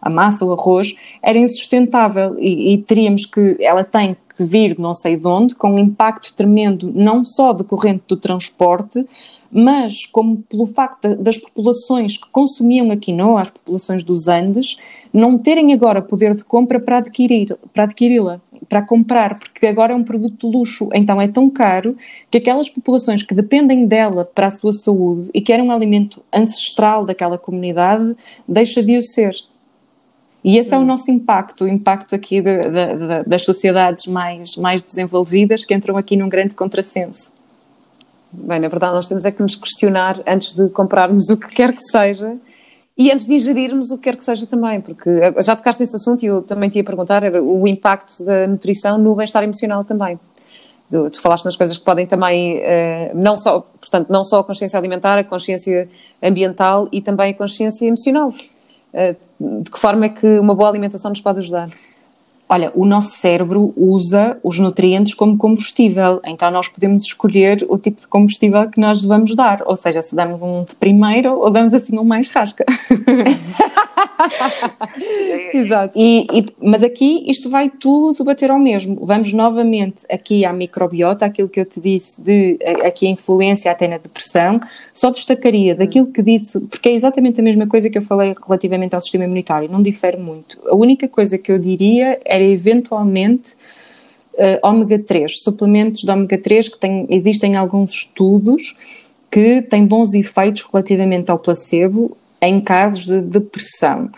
a massa, o arroz, era insustentável e, e teríamos que, ela tem que vir de não sei de onde, com um impacto tremendo, não só decorrente do transporte, mas como pelo facto das populações que consumiam a quinoa, as populações dos Andes, não terem agora poder de compra para adquirir, para adquiri-la, para comprar, porque agora é um produto de luxo, então é tão caro que aquelas populações que dependem dela para a sua saúde e que era um alimento ancestral daquela comunidade, deixa de o ser. E esse é o nosso impacto, o impacto aqui de, de, de, das sociedades mais, mais desenvolvidas que entram aqui num grande contrassenso. Bem, na verdade, nós temos é que nos questionar antes de comprarmos o que quer que seja e antes de ingerirmos o que quer que seja também, porque já tocaste nesse assunto e eu também te ia perguntar o impacto da nutrição no bem-estar emocional também. Tu, tu, falaste nas coisas que podem também, uh, não só, portanto, não só a consciência alimentar, a consciência ambiental e também a consciência emocional. Uh, de que forma é que uma boa alimentação nos pode ajudar? Olha, o nosso cérebro usa os nutrientes como combustível, então nós podemos escolher o tipo de combustível que nós vamos dar, ou seja, se damos um de primeiro ou damos assim um mais rasca. Exato. E, e, mas aqui isto vai tudo bater ao mesmo. Vamos novamente aqui à microbiota, aquilo que eu te disse de aqui a influência até na depressão. Só destacaria daquilo que disse, porque é exatamente a mesma coisa que eu falei relativamente ao sistema imunitário, não difere muito. A única coisa que eu diria é era eventualmente uh, ômega 3, suplementos de ômega 3 que tem, existem alguns estudos que têm bons efeitos relativamente ao placebo em casos de depressão.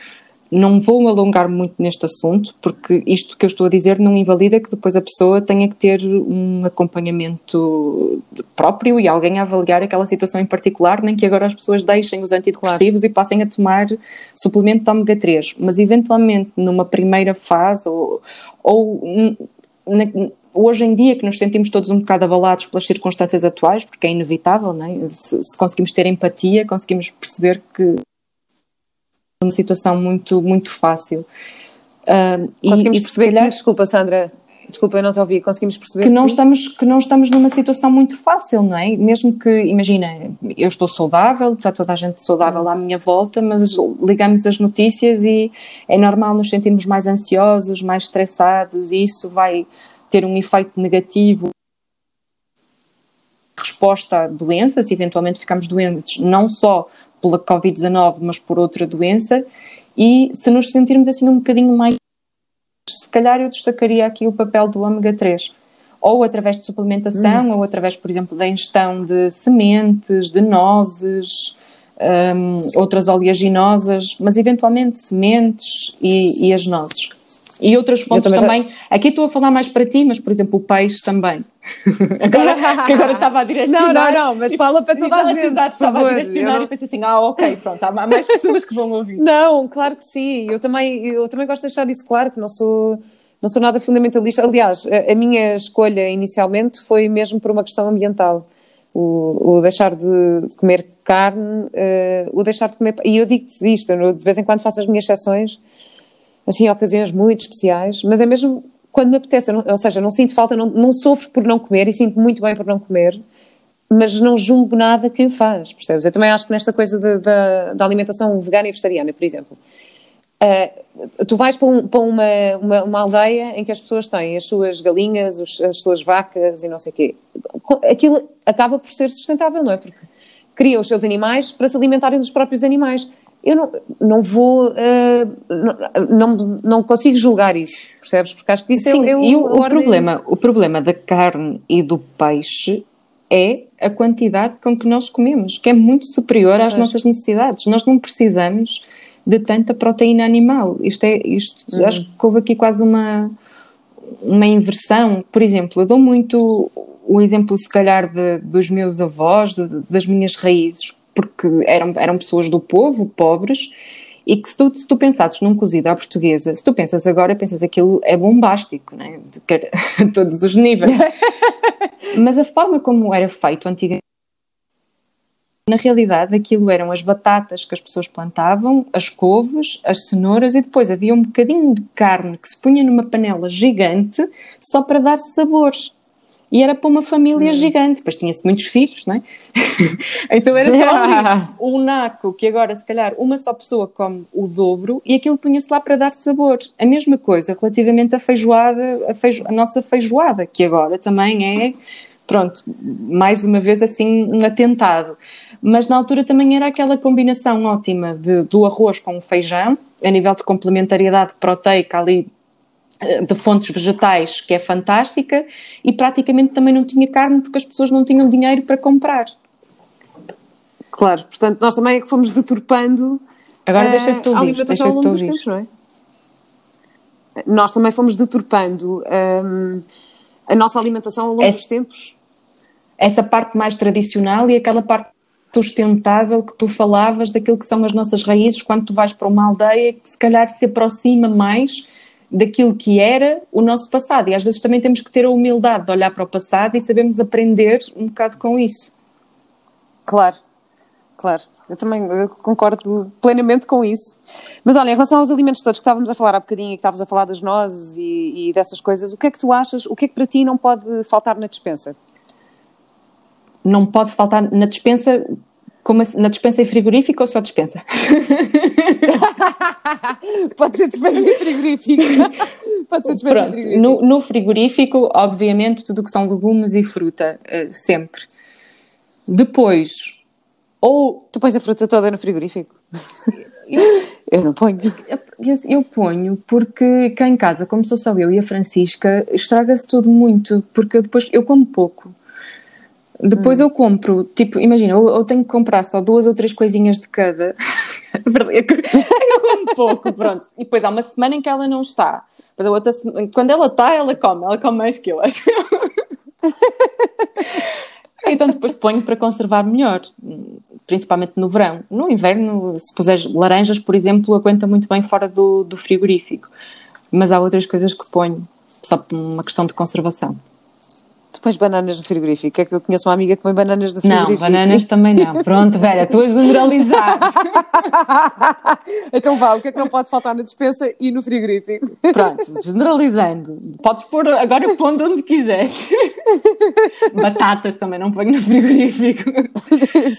Não vou alongar muito neste assunto, porque isto que eu estou a dizer não invalida que depois a pessoa tenha que ter um acompanhamento próprio e alguém a avaliar aquela situação em particular, nem que agora as pessoas deixem os antidepressivos claro. e passem a tomar suplemento de ômega 3. Mas eventualmente numa primeira fase ou, ou na, hoje em dia que nos sentimos todos um bocado abalados pelas circunstâncias atuais, porque é inevitável, não é? Se, se conseguimos ter empatia, conseguimos perceber que uma situação muito, muito fácil. Uh, conseguimos e, perceber calhar, que, desculpa Sandra, desculpa eu não te ouvi, conseguimos perceber que, que, não estamos que não estamos numa situação muito fácil, não é? Mesmo que, imagina, eu estou saudável, está toda a gente saudável à minha volta, mas ligamos as notícias e é normal nos sentirmos mais ansiosos, mais estressados e isso vai ter um efeito negativo resposta à doença, se eventualmente ficamos doentes, não só pela Covid-19, mas por outra doença, e se nos sentirmos assim um bocadinho mais. Se calhar eu destacaria aqui o papel do ômega 3, ou através de suplementação, hum. ou através, por exemplo, da ingestão de sementes, de nozes, um, outras oleaginosas, mas eventualmente sementes e, e as nozes. E outras fontes também. Já... Aqui estou a falar mais para ti, mas por exemplo o peixe também. agora, que agora estava a direcionar. Não, não, não, mas fala para toda a gente. Exato, estava a direcionar não... e pensei assim, ah, ok, pronto, há mais pessoas que vão ouvir. Não, claro que sim. Eu também, eu também gosto de deixar isso claro, que não sou, não sou nada fundamentalista. Aliás, a, a minha escolha inicialmente foi mesmo por uma questão ambiental. O, o deixar de, de, comer carne, uh, o deixar de comer. E eu digo-te isto, de vez em quando faço as minhas exceções assim, ocasiões muito especiais, mas é mesmo quando me apetece, ou seja, não sinto falta, não, não sofro por não comer e sinto muito bem por não comer, mas não julgo nada quem faz, percebes? Eu também acho que nesta coisa da alimentação vegana e vegetariana, por exemplo, uh, tu vais para, um, para uma, uma, uma, aldeia em que as pessoas têm as suas galinhas, os, as suas vacas e não sei o quê. Aquilo acaba por ser sustentável, não é? Porque cria os seus animais para se alimentarem dos próprios animais eu não, não vou, uh, não, não, não, consigo julgar isso, percebes? Porque acho que isso é Sim, é, o, e o, o problema, o problema da carne e do peixe é a quantidade com que nós comemos, que é muito superior às nossas necessidades. Nós não precisamos de tanta proteína animal. Isto é, isto, uhum. acho que houve aqui quase uma, uma inversão. Por exemplo, eu dou muito o exemplo, se calhar, de, dos meus avós, de, das minhas raízes porque eram, eram pessoas do povo, pobres, e que se tu, se tu pensasses num cozido à portuguesa, se tu pensas agora, pensas aquilo é bombástico, né? de, de todos os níveis. Mas a forma como era feito antigamente, na realidade aquilo eram as batatas que as pessoas plantavam, as couves, as cenouras e depois havia um bocadinho de carne que se punha numa panela gigante só para dar sabores e era para uma família hum. gigante, depois tinha-se muitos filhos, não é? então era só um naco que agora, se calhar, uma só pessoa come o dobro e aquilo punha-se lá para dar sabor. A mesma coisa relativamente à feijoada, a, feijo, a nossa feijoada, que agora também é, pronto, mais uma vez assim, um atentado. Mas na altura também era aquela combinação ótima de, do arroz com o feijão, a nível de complementariedade proteica ali de fontes vegetais, que é fantástica, e praticamente também não tinha carne porque as pessoas não tinham dinheiro para comprar. Claro, portanto, nós também é que fomos deturpando Agora uh, deixa-te ouvir, a alimentação ao longo dos tempos, não é? Nós também fomos deturpando um, ehm, a nossa alimentação ao longo Essa, dos tempos. Essa parte mais tradicional e aquela parte sustentável que tu falavas daquilo que são as nossas raízes quando tu vais para uma aldeia que se calhar se aproxima mais daquilo que era o nosso passado. E às vezes também temos que ter a humildade de olhar para o passado e sabermos aprender um bocado com isso. Claro, claro. Eu também eu concordo plenamente com isso. Mas olha, em relação aos alimentos todos que estávamos a falar há bocadinho e que estavas a falar das nozes e, e dessas coisas, o que é que tu achas, o que é que para ti não pode faltar na dispensa? Não pode faltar na dispensa como assim, na dispensa e frigorífico ou só dispensa? Pode ser dispensa e frigorífico. Pode ser dispensa Pronto, frigorífico. No, no, frigorífico, obviamente, tudo o que são legumes e fruta, uh, sempre. Depois, ou... Tu pões a fruta toda no frigorífico? Eu, eu não ponho. Eu, eu, ponho porque cá em casa, como sou só eu e a Francisca, estraga-se tudo muito, porque depois eu como pouco. Depois hum. eu compro, tipo, imagina, eu, eu, tenho que comprar só duas ou três coisinhas de cada. eu como pouco, pronto. E depois há uma semana em que ela não está. outra semana, quando ela está, ela come, ela come mais que eu, então depois ponho para conservar melhor, principalmente no verão. No inverno, se puseres laranjas, por exemplo, aguenta muito bem fora do, do frigorífico. Mas há outras coisas que ponho, só por uma questão de conservação. Tu pões bananas no frigorífico? É que eu conheço uma amiga que põe bananas no frigorífico. Não, bananas também não. Pronto, velha, estou a generalizar. então vá, o que é que não pode faltar na dispensa e no frigorífico? Pronto, generalizando. Podes pôr agora pondo onde quiseres. Batatas também não ponho no frigorífico.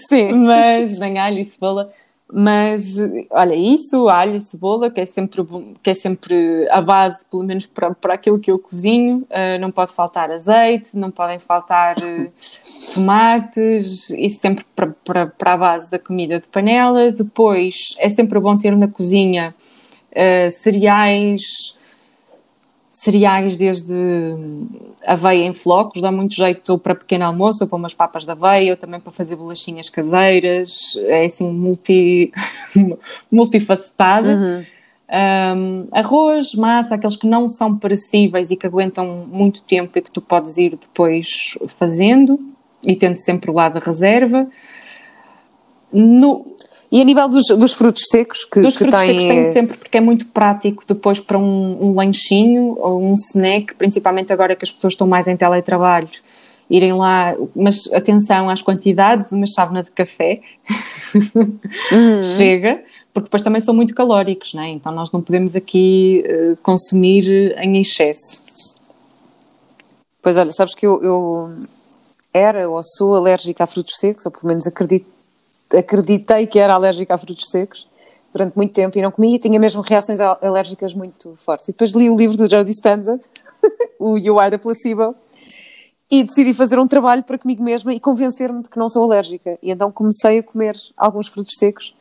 Sim. Mas nem alho e cebola. Mas, olha, isso, alho e cebola, que é sempre, que é sempre a base, pelo menos para, para aquilo que eu cozinho. Uh, não pode faltar azeite, não podem faltar uh, tomates, isso sempre para, para, para a base da comida de panela. Depois, é sempre bom ter na cozinha uh, cereais cereais desde aveia em flocos, dá muito jeito para pequeno almoço, ou para umas papas de aveia, ou também para fazer bolachinhas caseiras, é assim multi, multifacetada. Uhum. Um, arroz, massa, aqueles que não são perecíveis e que aguentam muito tempo e que tu podes ir depois fazendo e tendo sempre lá da reserva. No, e a nível dos, dos frutos secos que Dos que frutos tem... secos tenho sempre, porque é muito prático depois para um, um lanchinho ou um snack, principalmente agora que as pessoas estão mais em teletrabalho, irem lá, mas atenção às quantidades, uma chávena de café uhum. chega, porque depois também são muito calóricos, não é? Então nós não podemos aqui uh, consumir em excesso. Pois olha, sabes que eu, eu era ou sou alérgica a frutos secos, ou pelo menos acredito acreditei que era alérgica a frutos secos durante muito tempo e não comia e tinha mesmo reações alérgicas muito fortes. E depois li o livro do Joe Dispenza, o You Are the Placebo, e decidi fazer um trabalho para comigo mesma e convencer-me de que não sou alérgica. E então comecei a comer alguns frutos secos.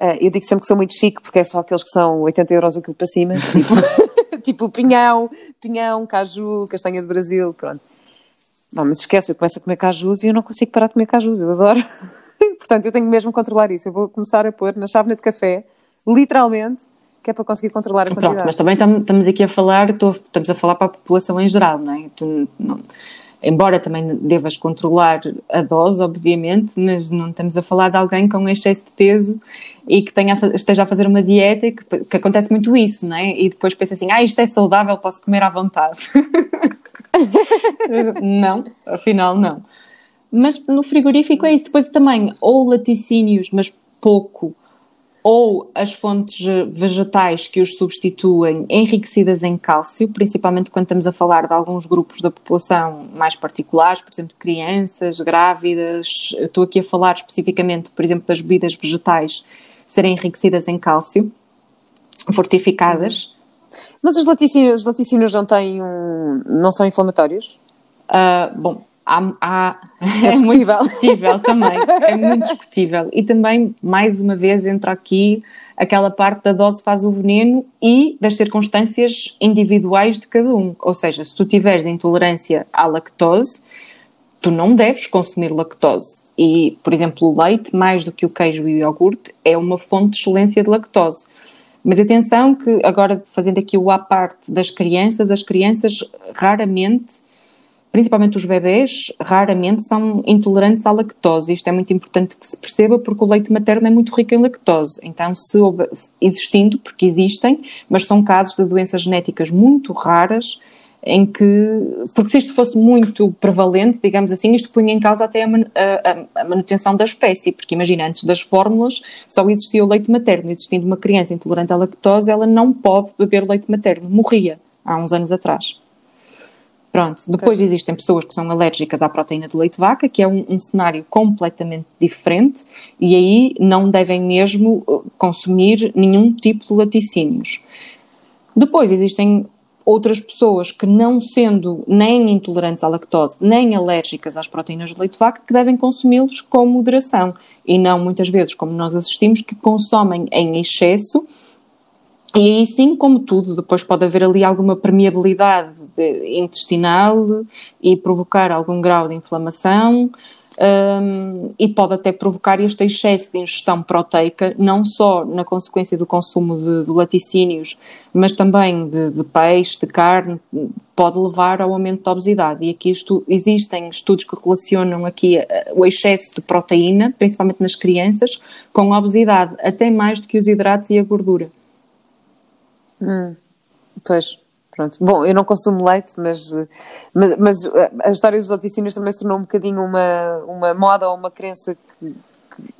Uh, eu digo sempre que sou muito chique porque é só aqueles que são 80 euros o quilo para cima, tipo, tipo pinhão, pinhão, caju, castanha de Brasil, pronto. Bom, mas esquece, eu começo a comer cajus e eu não consigo parar de comer cajus, eu adoro. Portanto, eu tenho mesmo que controlar isso. Eu vou começar a pôr na chávena de café, literalmente, que é para conseguir controlar a quantidade. Pronto, mas também estamos aqui a falar, estamos a falar para a população em geral, não é? Tu, não, embora também devas controlar a dose, obviamente, mas não estamos a falar de alguém com excesso de peso e que tenha, esteja a fazer uma dieta e que, que acontece muito isso, não é? E depois pensa assim, ah, isto é saudável, posso comer à vontade. não, afinal não. Mas no frigorífico é isso. Depois também, ou laticínios, mas pouco, ou as fontes vegetais que os substituem enriquecidas em cálcio, principalmente quando estamos a falar de alguns grupos da população mais particulares, por exemplo, crianças, grávidas. Eu estou aqui a falar especificamente, por exemplo, das bebidas vegetais serem enriquecidas em cálcio, fortificadas. Mas os laticínios, os laticínios não têm um, não são inflamatórios? Uh, bom, há, há, é, é muito discutível também, é muito discutível. E também, mais uma vez, entra aqui aquela parte da dose faz o veneno e das circunstâncias individuais de cada um. Ou seja, se tu tiveres intolerância à lactose, tu não deves consumir lactose. E, por exemplo, o leite, mais do que o queijo e o iogurte, é uma fonte de excelência de lactose. Mas atenção que agora, fazendo aqui o à parte das crianças, as crianças raramente principalmente os bebés, raramente são intolerantes à lactose. Isto é muito importante que se perceba porque o leite materno é muito rico em lactose. Então, se existindo, porque existem, mas são casos de doenças genéticas muito raras em que, porque se isto fosse muito prevalente, digamos assim, isto punha em causa até a, a, a, manutenção da espécie, porque imagina, antes das fórmulas só existia o leite materno, existindo uma criança intolerante à lactose, ela não pode beber leite materno, morria há uns anos atrás. Pronto, depois existem pessoas que são alérgicas à proteína do leite de vaca, que é um, um, cenário completamente diferente, e aí não devem mesmo uh, consumir nenhum tipo de laticínios. Depois existem outras pessoas que, não sendo nem intolerantes à lactose, nem alérgicas às proteínas do leite de vaca, que devem consumi-los com moderação, e não muitas vezes, como nós assistimos, que consomem em excesso e aí sim, como tudo, depois pode haver ali alguma permeabilidade intestinal e provocar algum grau de inflamação. um, e pode até provocar este excesso de ingestão proteica, não só na consequência do consumo de, de laticínios, mas também de, de, peixe, de carne, pode levar ao aumento da obesidade. E aqui estu existem estudos que relacionam aqui eh, o excesso de proteína, principalmente nas crianças, com a obesidade, até mais do que os hidratos e a gordura. Hum, pois. Pronto. Bom, eu não consumo leite, mas, mas, mas a história dos laticínios também se tornou um bocadinho uma, uma moda ou uma crença que,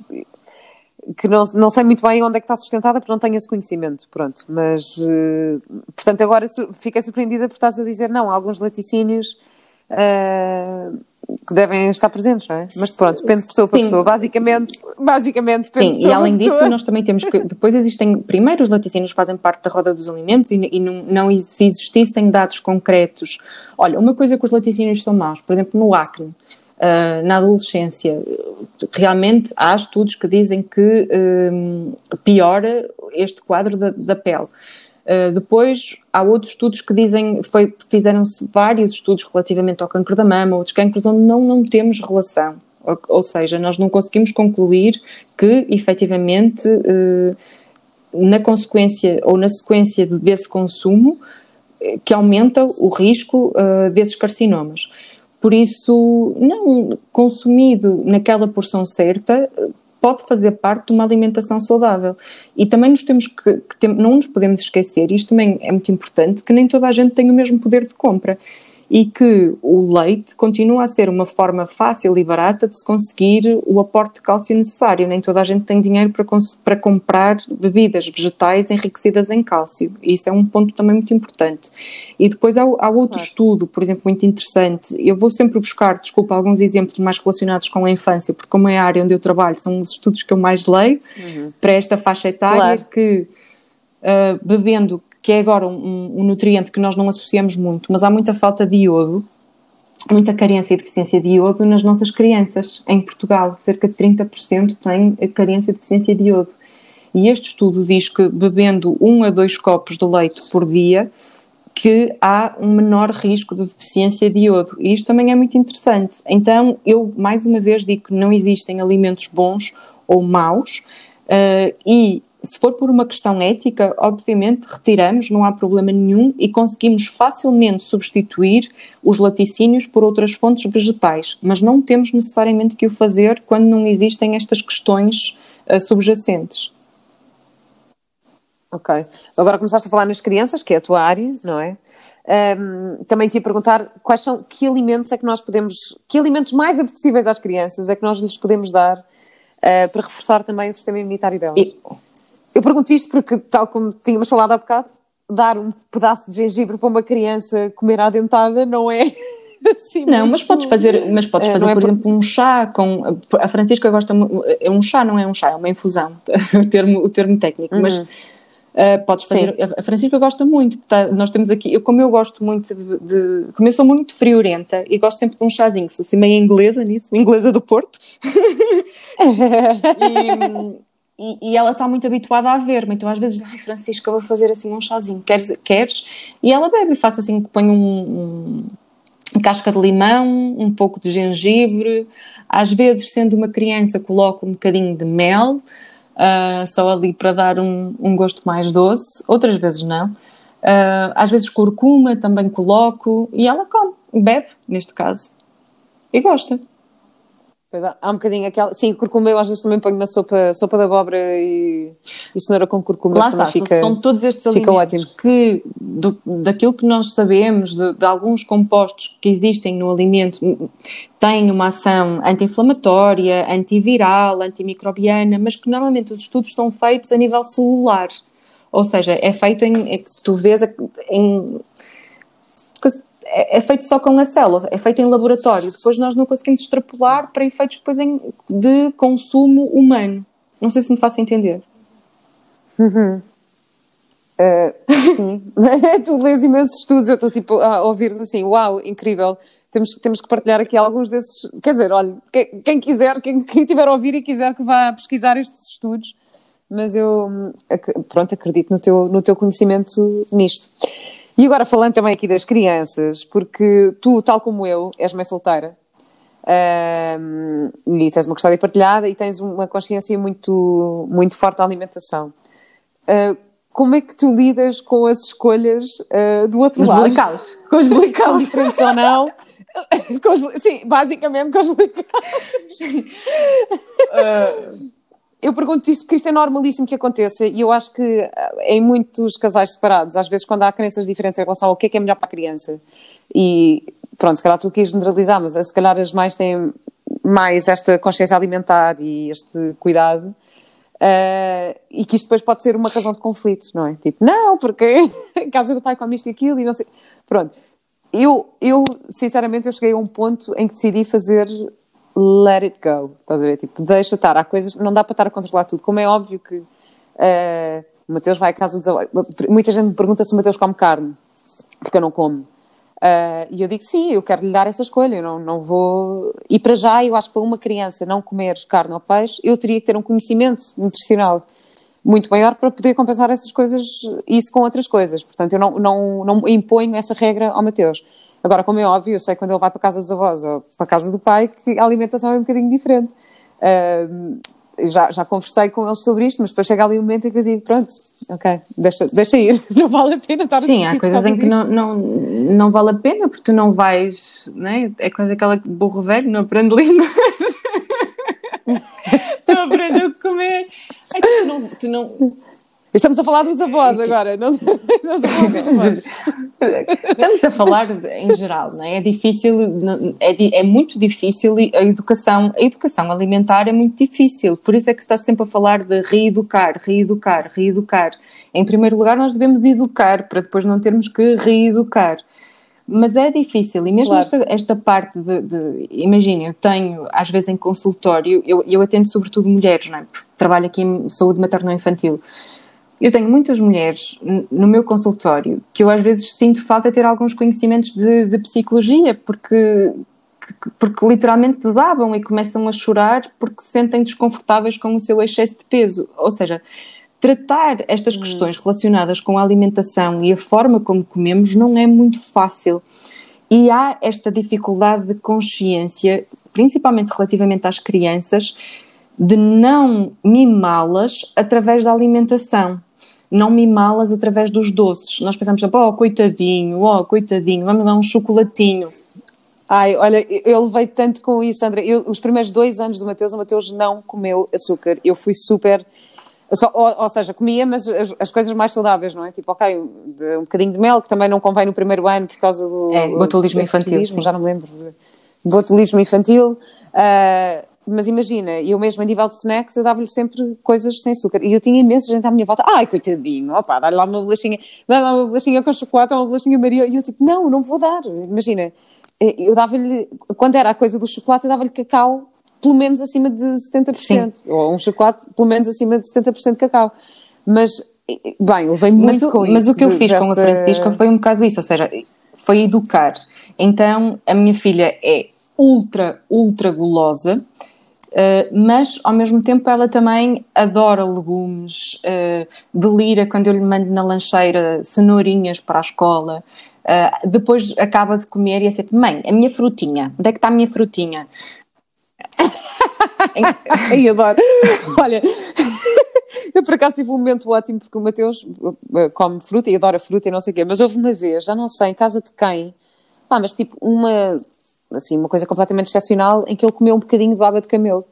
que, que, não, não sei muito bem onde é que está sustentada porque não tenho esse conhecimento, pronto. Mas, uh, portanto, agora fiquei surpreendida por estás a dizer, não, alguns laticínios uh, que devem estar presentes, não é? Mas pronto, depende de pessoa Sim. para pessoa. Basicamente, basicamente depende Sim, de pessoa e além disso, nós também temos que. Depois existem. Primeiro, os laticínios fazem parte da roda dos alimentos e, e não, não se existissem dados concretos. Olha, uma coisa que os laticínios são maus, por exemplo, no acne. Uh, na adolescência, realmente há estudos que dizem que um, piora este quadro da, da pele. Uh, depois, há outros estudos que dizem, fizeram-se vários estudos relativamente ao câncer da mama, outros cânceres onde não, não temos relação. Ou, seja, nós não conseguimos concluir que, efetivamente, uh, na consequência ou na sequência desse consumo, eh, que aumenta o risco desses carcinomas. Por isso, não consumido naquela porção certa, pode fazer parte de uma alimentação saudável. E também nos temos que, que tem, não nos podemos esquecer, e isto também é muito importante, que nem toda a gente tem o mesmo poder de compra e que o leite continua a ser uma forma fácil e barata de se conseguir o aporte de cálcio necessário. Nem toda a gente tem dinheiro para, para comprar bebidas vegetais enriquecidas em cálcio. Isso é um ponto também muito importante. E depois há, há outro claro. estudo, por exemplo, muito interessante. Eu vou sempre buscar, desculpa, alguns exemplos mais relacionados com a infância, porque como é a área onde eu trabalho, são os estudos que eu mais leio uhum. para esta faixa etária claro. que uh, bebendo que é agora um, um, nutriente que nós não associamos muito, mas há muita falta de iodo, muita carência e deficiência de iodo nas nossas crianças em Portugal. Cerca de 30% têm carência e deficiência de iodo. E este estudo diz que bebendo um a dois copos de leite por dia, que há um menor risco de deficiência de iodo. E isto também é muito interessante. Então, eu mais uma vez digo que não existem alimentos bons ou maus, uh, e se for por uma questão ética, obviamente retiramos, não há problema nenhum e conseguimos facilmente substituir os laticínios por outras fontes vegetais, mas não temos necessariamente que o fazer quando não existem estas questões uh, subjacentes. Ok. Agora começaste a falar nas crianças, que é a tua área, não é? Um, também te ia perguntar quais são, que alimentos é que nós podemos, que alimentos mais apetecíveis às crianças é que nós lhes podemos dar uh, para reforçar também o sistema imunitário delas? E eu pergunto isto porque, tal como tínhamos falado há bocado, dar um pedaço de gengibre para uma criança comer à dentada não é. Assim, não, mas podes fazer, mas podes é, fazer, é por, por, exemplo, um chá com. A Francisca gosta. É um chá, não é um chá, é uma infusão, o termo, o termo técnico, uhum. mas uh, podes fazer. Sim. A Francisca gosta muito, tá, nós temos aqui. Eu, como eu gosto muito de, de. Como eu sou muito friorenta e gosto sempre de um chazinho, sou assim meio inglesa nisso, inglesa do Porto. e, e, e, ela está muito habituada a ver-me, então às vezes, ai Francisca, vou fazer assim um chazinho, queres? queres? E ela bebe, faço assim, ponho um, um, casca de limão, um pouco de gengibre, às vezes, sendo uma criança, coloco um bocadinho de mel, uh, só ali para dar um, um, gosto mais doce, outras vezes não. Uh, às vezes curcuma também coloco, e ela come, bebe, neste caso, e gosta. Pois há, há um bocadinho aquela. Sim, curcuma eu às vezes também ponho na sopa, sopa de abóbora e, e cenoura com curcuma. Lá está, fica, são todos estes alimentos ótimo. que, do, daquilo que nós sabemos, de, de, alguns compostos que existem no alimento, têm uma ação anti-inflamatória, antiviral, antimicrobiana, mas que normalmente os estudos são feitos a nível celular. Ou seja, é feito em. É, tu vês em é, é, feito só com a célula, é feito em laboratório. Depois nós não conseguimos extrapolar para efeitos depois em, de consumo humano. Não sei se me faço entender. Uhum. Uh, sim, tu lês imensos estudos, eu estou tipo a ouvir assim, uau, incrível, temos, temos que partilhar aqui alguns desses, quer dizer, olha, quem, quem quiser, quem, quem tiver a ouvir e quiser que vá pesquisar estes estudos, mas eu, pronto, acredito no teu, no teu conhecimento nisto. E agora falando também aqui das crianças, porque tu, tal como eu, és mãe solteira, e tens uma custódia partilhada e tens uma consciência muito, muito forte da alimentação. Uh, como é que tu lidas com as escolhas uh, do outro os lado? Blicaus. Com os blicaus. Diferentes ou não? os, sim, basicamente com os blicaus. uh, eu pergunto isto porque isto é normalíssimo que aconteça e eu acho que eh, em muitos casais separados, às vezes quando há crenças diferentes em relação ao que é que é melhor para a criança e pronto, se calhar tu quis generalizar, mas se calhar as mães têm mais esta consciência alimentar e este cuidado uh, e que isto depois pode ser uma razão de conflito, não é? Tipo, não, porque a casa do pai come isto e aquilo e não sei. Pronto. Eu, eu, sinceramente, eu cheguei a um ponto em que decidi fazer let it go. Estás a ver? Tipo, deixa estar. Há coisas, não dá para estar a controlar tudo. Como é óbvio que uh, o Mateus vai à casa avós. Muita gente me pergunta se o Mateus come carne, porque eu não como. Uh, e eu digo sim, eu quero lhe dar essa escolha, eu não, não vou. E para já, eu acho que para uma criança não comer carne ou peixe, eu teria que ter um conhecimento nutricional muito maior para poder compensar essas coisas, isso com outras coisas. Portanto, eu não, não, não imponho essa regra ao Mateus. Agora, como é óbvio, eu sei que quando ele vai para a casa dos avós ou para a casa do pai, que a alimentação é um bocadinho diferente. Uh, já, já conversei com eles sobre isto, mas depois chega ali um momento em que eu digo, pronto, ok, deixa, deixa ir, não vale a pena estar Sim, há coisas em que não, não, não vale a pena, porque tu não vais, né? é coisa aquela burro velho, não aprende línguas. não aprende a comer. É que tu não, tu não Estamos a falar dos avós agora, não estamos a falar dos avós. Estamos a falar em geral, não é? É difícil, é, é muito difícil a educação, a educação alimentar é muito difícil, por isso é que se está sempre a falar de reeducar, reeducar, reeducar. Em primeiro lugar, nós devemos educar para depois não termos que reeducar. Mas é difícil, e mesmo claro. esta, esta parte de, de imagina, eu tenho, às vezes em consultório, eu, eu atendo sobretudo mulheres, não é? Porque trabalho aqui em saúde materno-infantil. Eu tenho muitas mulheres no meu consultório que eu às vezes sinto falta de ter alguns conhecimentos de, de psicologia, porque, porque literalmente desabam e começam a chorar porque se sentem desconfortáveis com o seu excesso de peso. Ou seja, tratar estas hum. questões relacionadas com a alimentação e a forma como comemos não é muito fácil. E há esta dificuldade de consciência, principalmente relativamente às crianças, de não mimá-las através da alimentação não mimá-las através dos doces. Nós pensamos sempre, oh, coitadinho, oh, coitadinho, vamos dar um chocolatinho. Ai, olha, eu levei tanto com isso, André. Eu, os primeiros dois anos do Mateus, o Mateus não comeu açúcar. Eu fui super. Só, ou, ou, seja, comia, mas as, as, coisas mais saudáveis, não é? Tipo, ok, um, um bocadinho de mel, que também não convém no primeiro ano por causa do. É, botulismo infantil. Já não me lembro. Botulismo infantil. Uh, mas imagina, eu mesmo a nível de snacks, eu dava-lhe sempre coisas sem açúcar. E eu tinha imensa gente à minha volta, ai, coitadinho, opá, dá-lhe lá uma bolachinha, dá-lhe lá uma bolachinha com chocolate ou uma bolachinha Maria. E eu tipo, não, não vou dar. Imagina, eh, eu dava-lhe, quando era a coisa do chocolate, eu dava-lhe cacau pelo menos acima de 70%. Sim. Ou um chocolate pelo menos acima de 70% de cacau. Mas, eh, bem, eu levei muito mas, com mas isso. Mas o que eu fiz dessa... com a Francisca foi um bocado isso, ou seja, foi educar. Então, a minha filha é ultra, ultra gulosa. Uh, mas ao mesmo tempo ela também adora legumes, uh, delira quando eu lhe mando na lancheira cenourinhas para a escola. Uh, depois acaba de comer e é sempre: Mãe, a minha frutinha, onde é que está a minha frutinha? Ai, adoro. Olha, eu por acaso tive um momento ótimo porque o Mateus come fruta e adora fruta e não sei o quê, mas houve uma vez, já não sei, em casa de quem, ah, mas tipo uma assim, uma coisa completamente excepcional em que ele comeu um bocadinho de baba de camelo.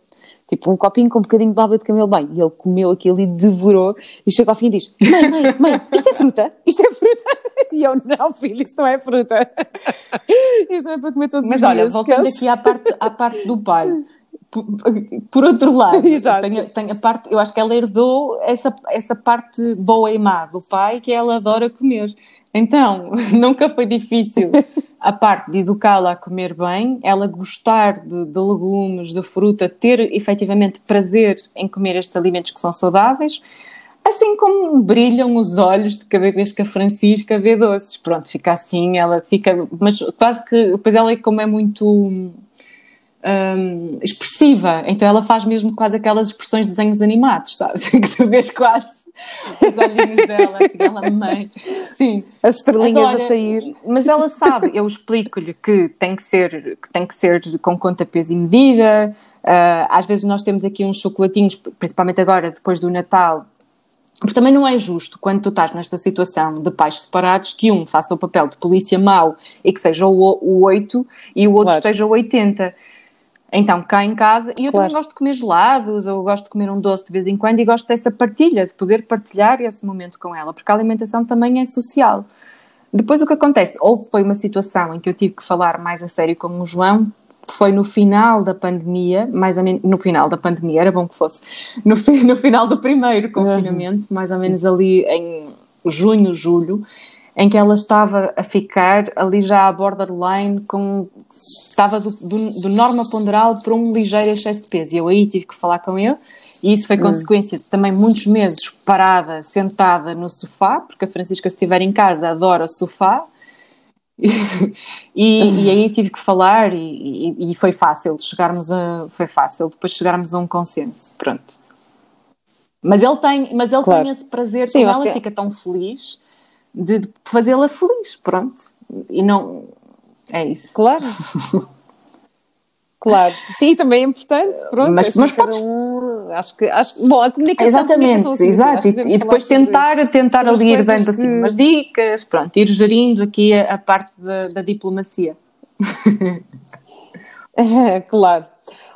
Tipo, um copinho com um bocadinho de baba de camelo. Bem, e ele comeu aquilo e devorou e chega ao fim e diz: Mãe, mãe, mãe, isto é fruta? Isto é fruta? E eu, não, filho, isso não é fruta. Isso não é para comer todos Mas os olha, dias. Mas olha, voltando aqui à parte, à parte do pai. Por, por outro lado, tem, tem, a parte, eu acho que ela herdou essa, essa parte boa e má do pai que ela adora comer. Então, nunca foi difícil a parte de educá-la a comer bem, ela gostar de, de, legumes, de fruta, ter efetivamente prazer em comer estes alimentos que são saudáveis, assim como brilham os olhos de cada vez que a Francisca vê doces. Pronto, fica assim, ela fica, mas quase que, depois ela como é muito um, expressiva, então ela faz mesmo quase aquelas expressões de desenhos animados, sabes? que tu vês quase Os olhinhos dela, assim, ela mãe. Sim. As estrelinhas a sair. Mas ela sabe, eu explico-lhe que tem que ser, que tem que ser com conta, peso e medida. Uh, às vezes nós temos aqui uns chocolatinhos, principalmente agora, depois do Natal, porque também não é justo, quando tu estás nesta situação de pais separados, que um faça o papel de polícia mau e que seja o, o 8 e o outro claro. esteja o 80. Então, cá em casa, e eu claro. também gosto de comer gelados, ou gosto de comer um doce de vez em quando, e gosto dessa partilha, de poder partilhar esse momento com ela, porque a alimentação também é social. Depois, o que acontece? Houve foi uma situação em que eu tive que falar mais a sério com o João, foi no final da pandemia, mais ou menos, no final da pandemia, era bom que fosse, no, no final do primeiro confinamento, mais ou menos ali em junho, julho, em que ela estava a ficar ali já à borderline com estava do, do, do norma ponderal para um ligeiro excesso de peso e eu aí tive que falar com ele e isso foi hum. consequência de também muitos meses parada, sentada no sofá, porque a Francisca se estiver em casa adora sofá e, e, aí tive que falar e, e, e, foi fácil chegarmos a foi fácil depois chegarmos a um consenso pronto mas ele tem mas ele claro. tem esse prazer Sim, ela que... fica tão feliz de, de fazê-la feliz pronto e não é isso claro Claro, sim, também é importante. Pronto, mas, assim, mas podes... um, acho que, acho, bom, a comunicação. Exatamente, a comunicação exato. E, e depois tentar, tentar ali ir dando assim umas dicas, pronto, ir gerindo aqui a, a parte da, da diplomacia. claro.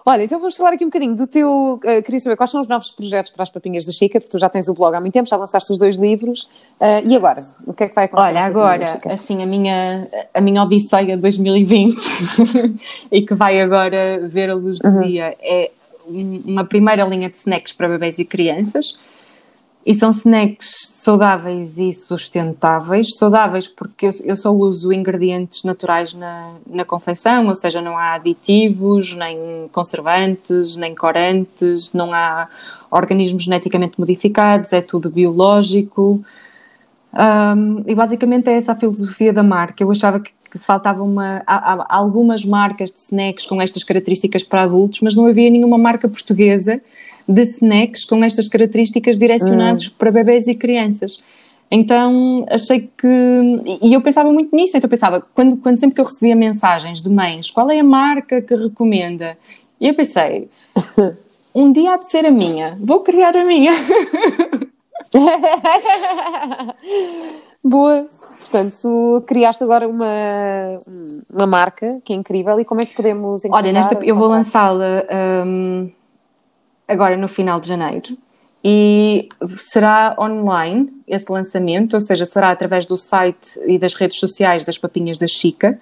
Olha, então vamos falar aqui um bocadinho do teu. Uh, queria saber quais são os novos projetos para as Papinhas da Chica, porque tu já tens o blog há muito tempo, já lançaste os dois livros. Uh, e agora? O que é que vai acontecer? Olha, agora, assim, a minha, a minha Odisseia 2020 e que vai agora ver a luz do uhum. dia é uma primeira linha de snacks para bebês e crianças e são snacks saudáveis e sustentáveis. Saudáveis porque eu, eu só uso ingredientes naturais na, na confecção, ou seja, não há aditivos, nem conservantes, nem corantes, não há organismos geneticamente modificados, é tudo biológico. Um, e basicamente é essa a filosofia da marca. Eu achava que, faltava uma. Há, há algumas marcas de snacks com estas características para adultos, mas não havia nenhuma marca portuguesa de snacks com estas características direcionados hum. para bebés e crianças. Então achei que. E eu pensava muito nisso. Então eu pensava, quando, quando sempre que eu recebia mensagens de mães, qual é a marca que recomenda? E eu pensei, um dia há de ser a minha, vou criar a minha. Boa. Portanto, criaste agora uma, uma marca que é incrível e como é que podemos encontrar? Olha, nesta, eu vou lançá-la. Um, agora no final de janeiro e será online esse lançamento, ou seja, será através do site e das redes sociais das Papinhas da Chica.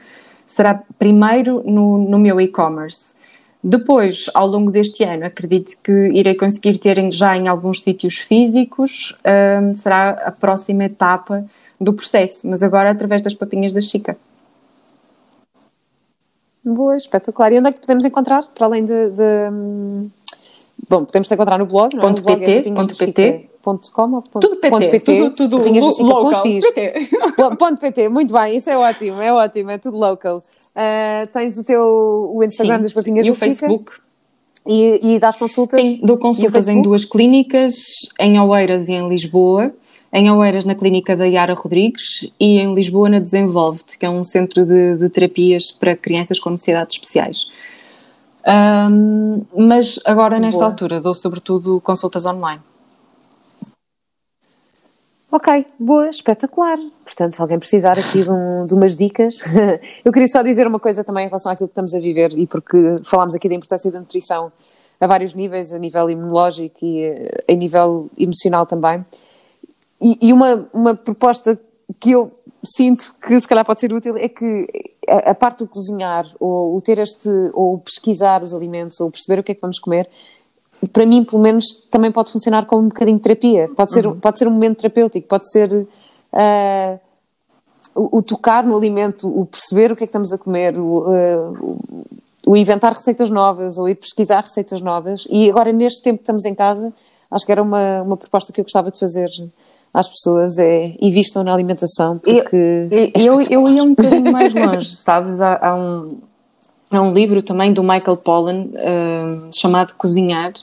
Será primeiro no, no meu e-commerce. Depois, ao longo deste ano, acredito que irei conseguir ter já em alguns sítios físicos, um, será a próxima etapa do processo, mas agora através das Papinhas da Chica. Boa, espetacular. E onde é que podemos encontrar, para além de, de hum, Bom, podemos te encontrar no blog, não é? Ponto .pt, é ponto .pt. Ponto .com ou ponto, tudo PT, ponto PT, tudo, tudo local. PT. ponto .pt, muito bem, isso é ótimo, é ótimo, é tudo local. Uh, tens o teu o Instagram Sim, das Papinhas e o Facebook. E, e das consultas? Sim, dou consultas em duas clínicas, em Oeiras e em Lisboa. Em Oeiras, na clínica da Yara Rodrigues, e em Lisboa, na Desenvolve-te, que é um centro de, de terapias para crianças com necessidades especiais. Um, mas agora, nesta Boa. altura, dou sobretudo consultas online. Ok, boa, espetacular. Portanto, se alguém precisar aqui de, um, de, umas dicas, eu queria só dizer uma coisa também em relação àquilo que estamos a viver e porque falámos aqui da importância da nutrição a vários níveis, a nível imunológico e eh, a nível emocional também. E, e uma, uma proposta que eu sinto que se calhar pode ser útil é que a, a, parte do cozinhar, ou o ter este, ou pesquisar os alimentos, ou perceber o que é que vamos comer, para mim, pelo menos, também pode funcionar como um bocadinho de terapia. Pode ser, uhum. pode ser um momento terapêutico, pode ser uh, o, o, tocar no alimento, o perceber o que é que estamos a comer, o, uh, o inventar receitas novas, ou ir pesquisar receitas novas. E agora, neste tempo que estamos em casa, acho que era uma, uma proposta que eu gostava de fazer às pessoas é invistam na alimentação porque eu, é eu, eu ia um bocadinho mais longe, sabes? Há, há, um, há um livro também do Michael Pollan uh, chamado Cozinhar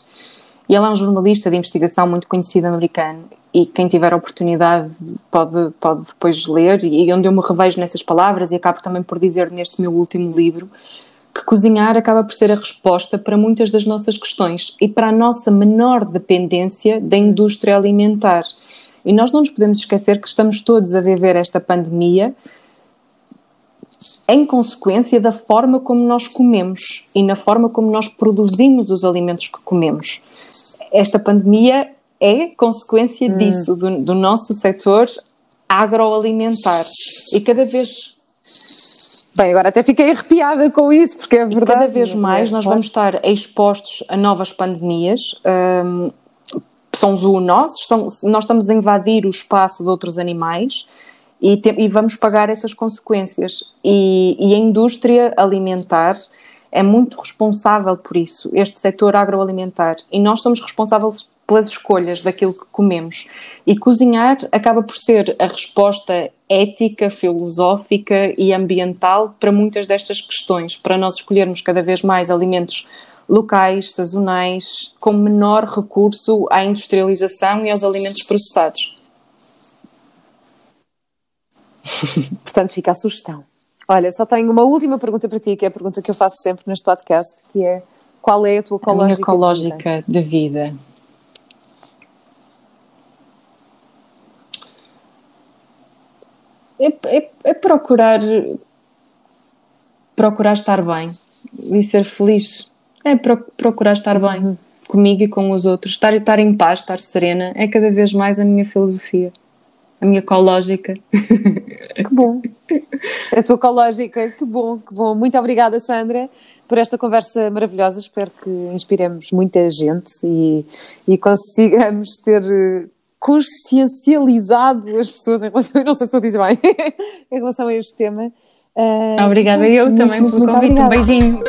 e ele é um jornalista de investigação muito conhecido americano e quem tiver a oportunidade pode, pode depois ler, e onde eu me revejo nessas palavras, e acabo também por dizer neste meu último livro, que cozinhar acaba por ser a resposta para muitas das nossas questões e para a nossa menor dependência da indústria alimentar. E nós não nos podemos esquecer que estamos todos a viver esta pandemia em consequência da forma como nós comemos e na forma como nós produzimos os alimentos que comemos. Esta pandemia é consequência hum. disso, do, do nosso setor agroalimentar. E cada vez Bem, agora até fiquei arrepiada com isso, porque é verdade. E cada vez mais nós vamos estar expostos a novas pandemias. Um, são zoonoses, são, nós estamos a invadir o espaço de outros animais e, te, e vamos pagar essas consequências. E, e, a indústria alimentar é muito responsável por isso, este setor agroalimentar. E nós somos responsáveis pelas escolhas daquilo que comemos. E cozinhar acaba por ser a resposta ética, filosófica e ambiental para muitas destas questões, para nós escolhermos cada vez mais alimentos locais, sazonais, com menor recurso à industrialização e aos alimentos processados. Portanto, fica a sugestão. Olha, só tenho uma última pergunta para ti, que é a pergunta que eu faço sempre neste podcast, que é qual é a tua ecológica, a minha ecológica de vida? De vida. é, é, é procurar procurar estar bem e ser feliz. É procurar estar bem comigo e com os outros. Estar, estar em paz, estar serena é cada vez mais a minha filosofia, a minha ecológica. Que bom. A tua ecológica, que bom, que bom. Muito obrigada, Sandra, por esta conversa maravilhosa. Espero que inspiremos muita gente e, e consigamos ter consciencializado as pessoas em relação, não sei se estou a dizer bem, em relação a este tema. Uh, Obrigada eu muito, também muito, pelo convite, um beijinho.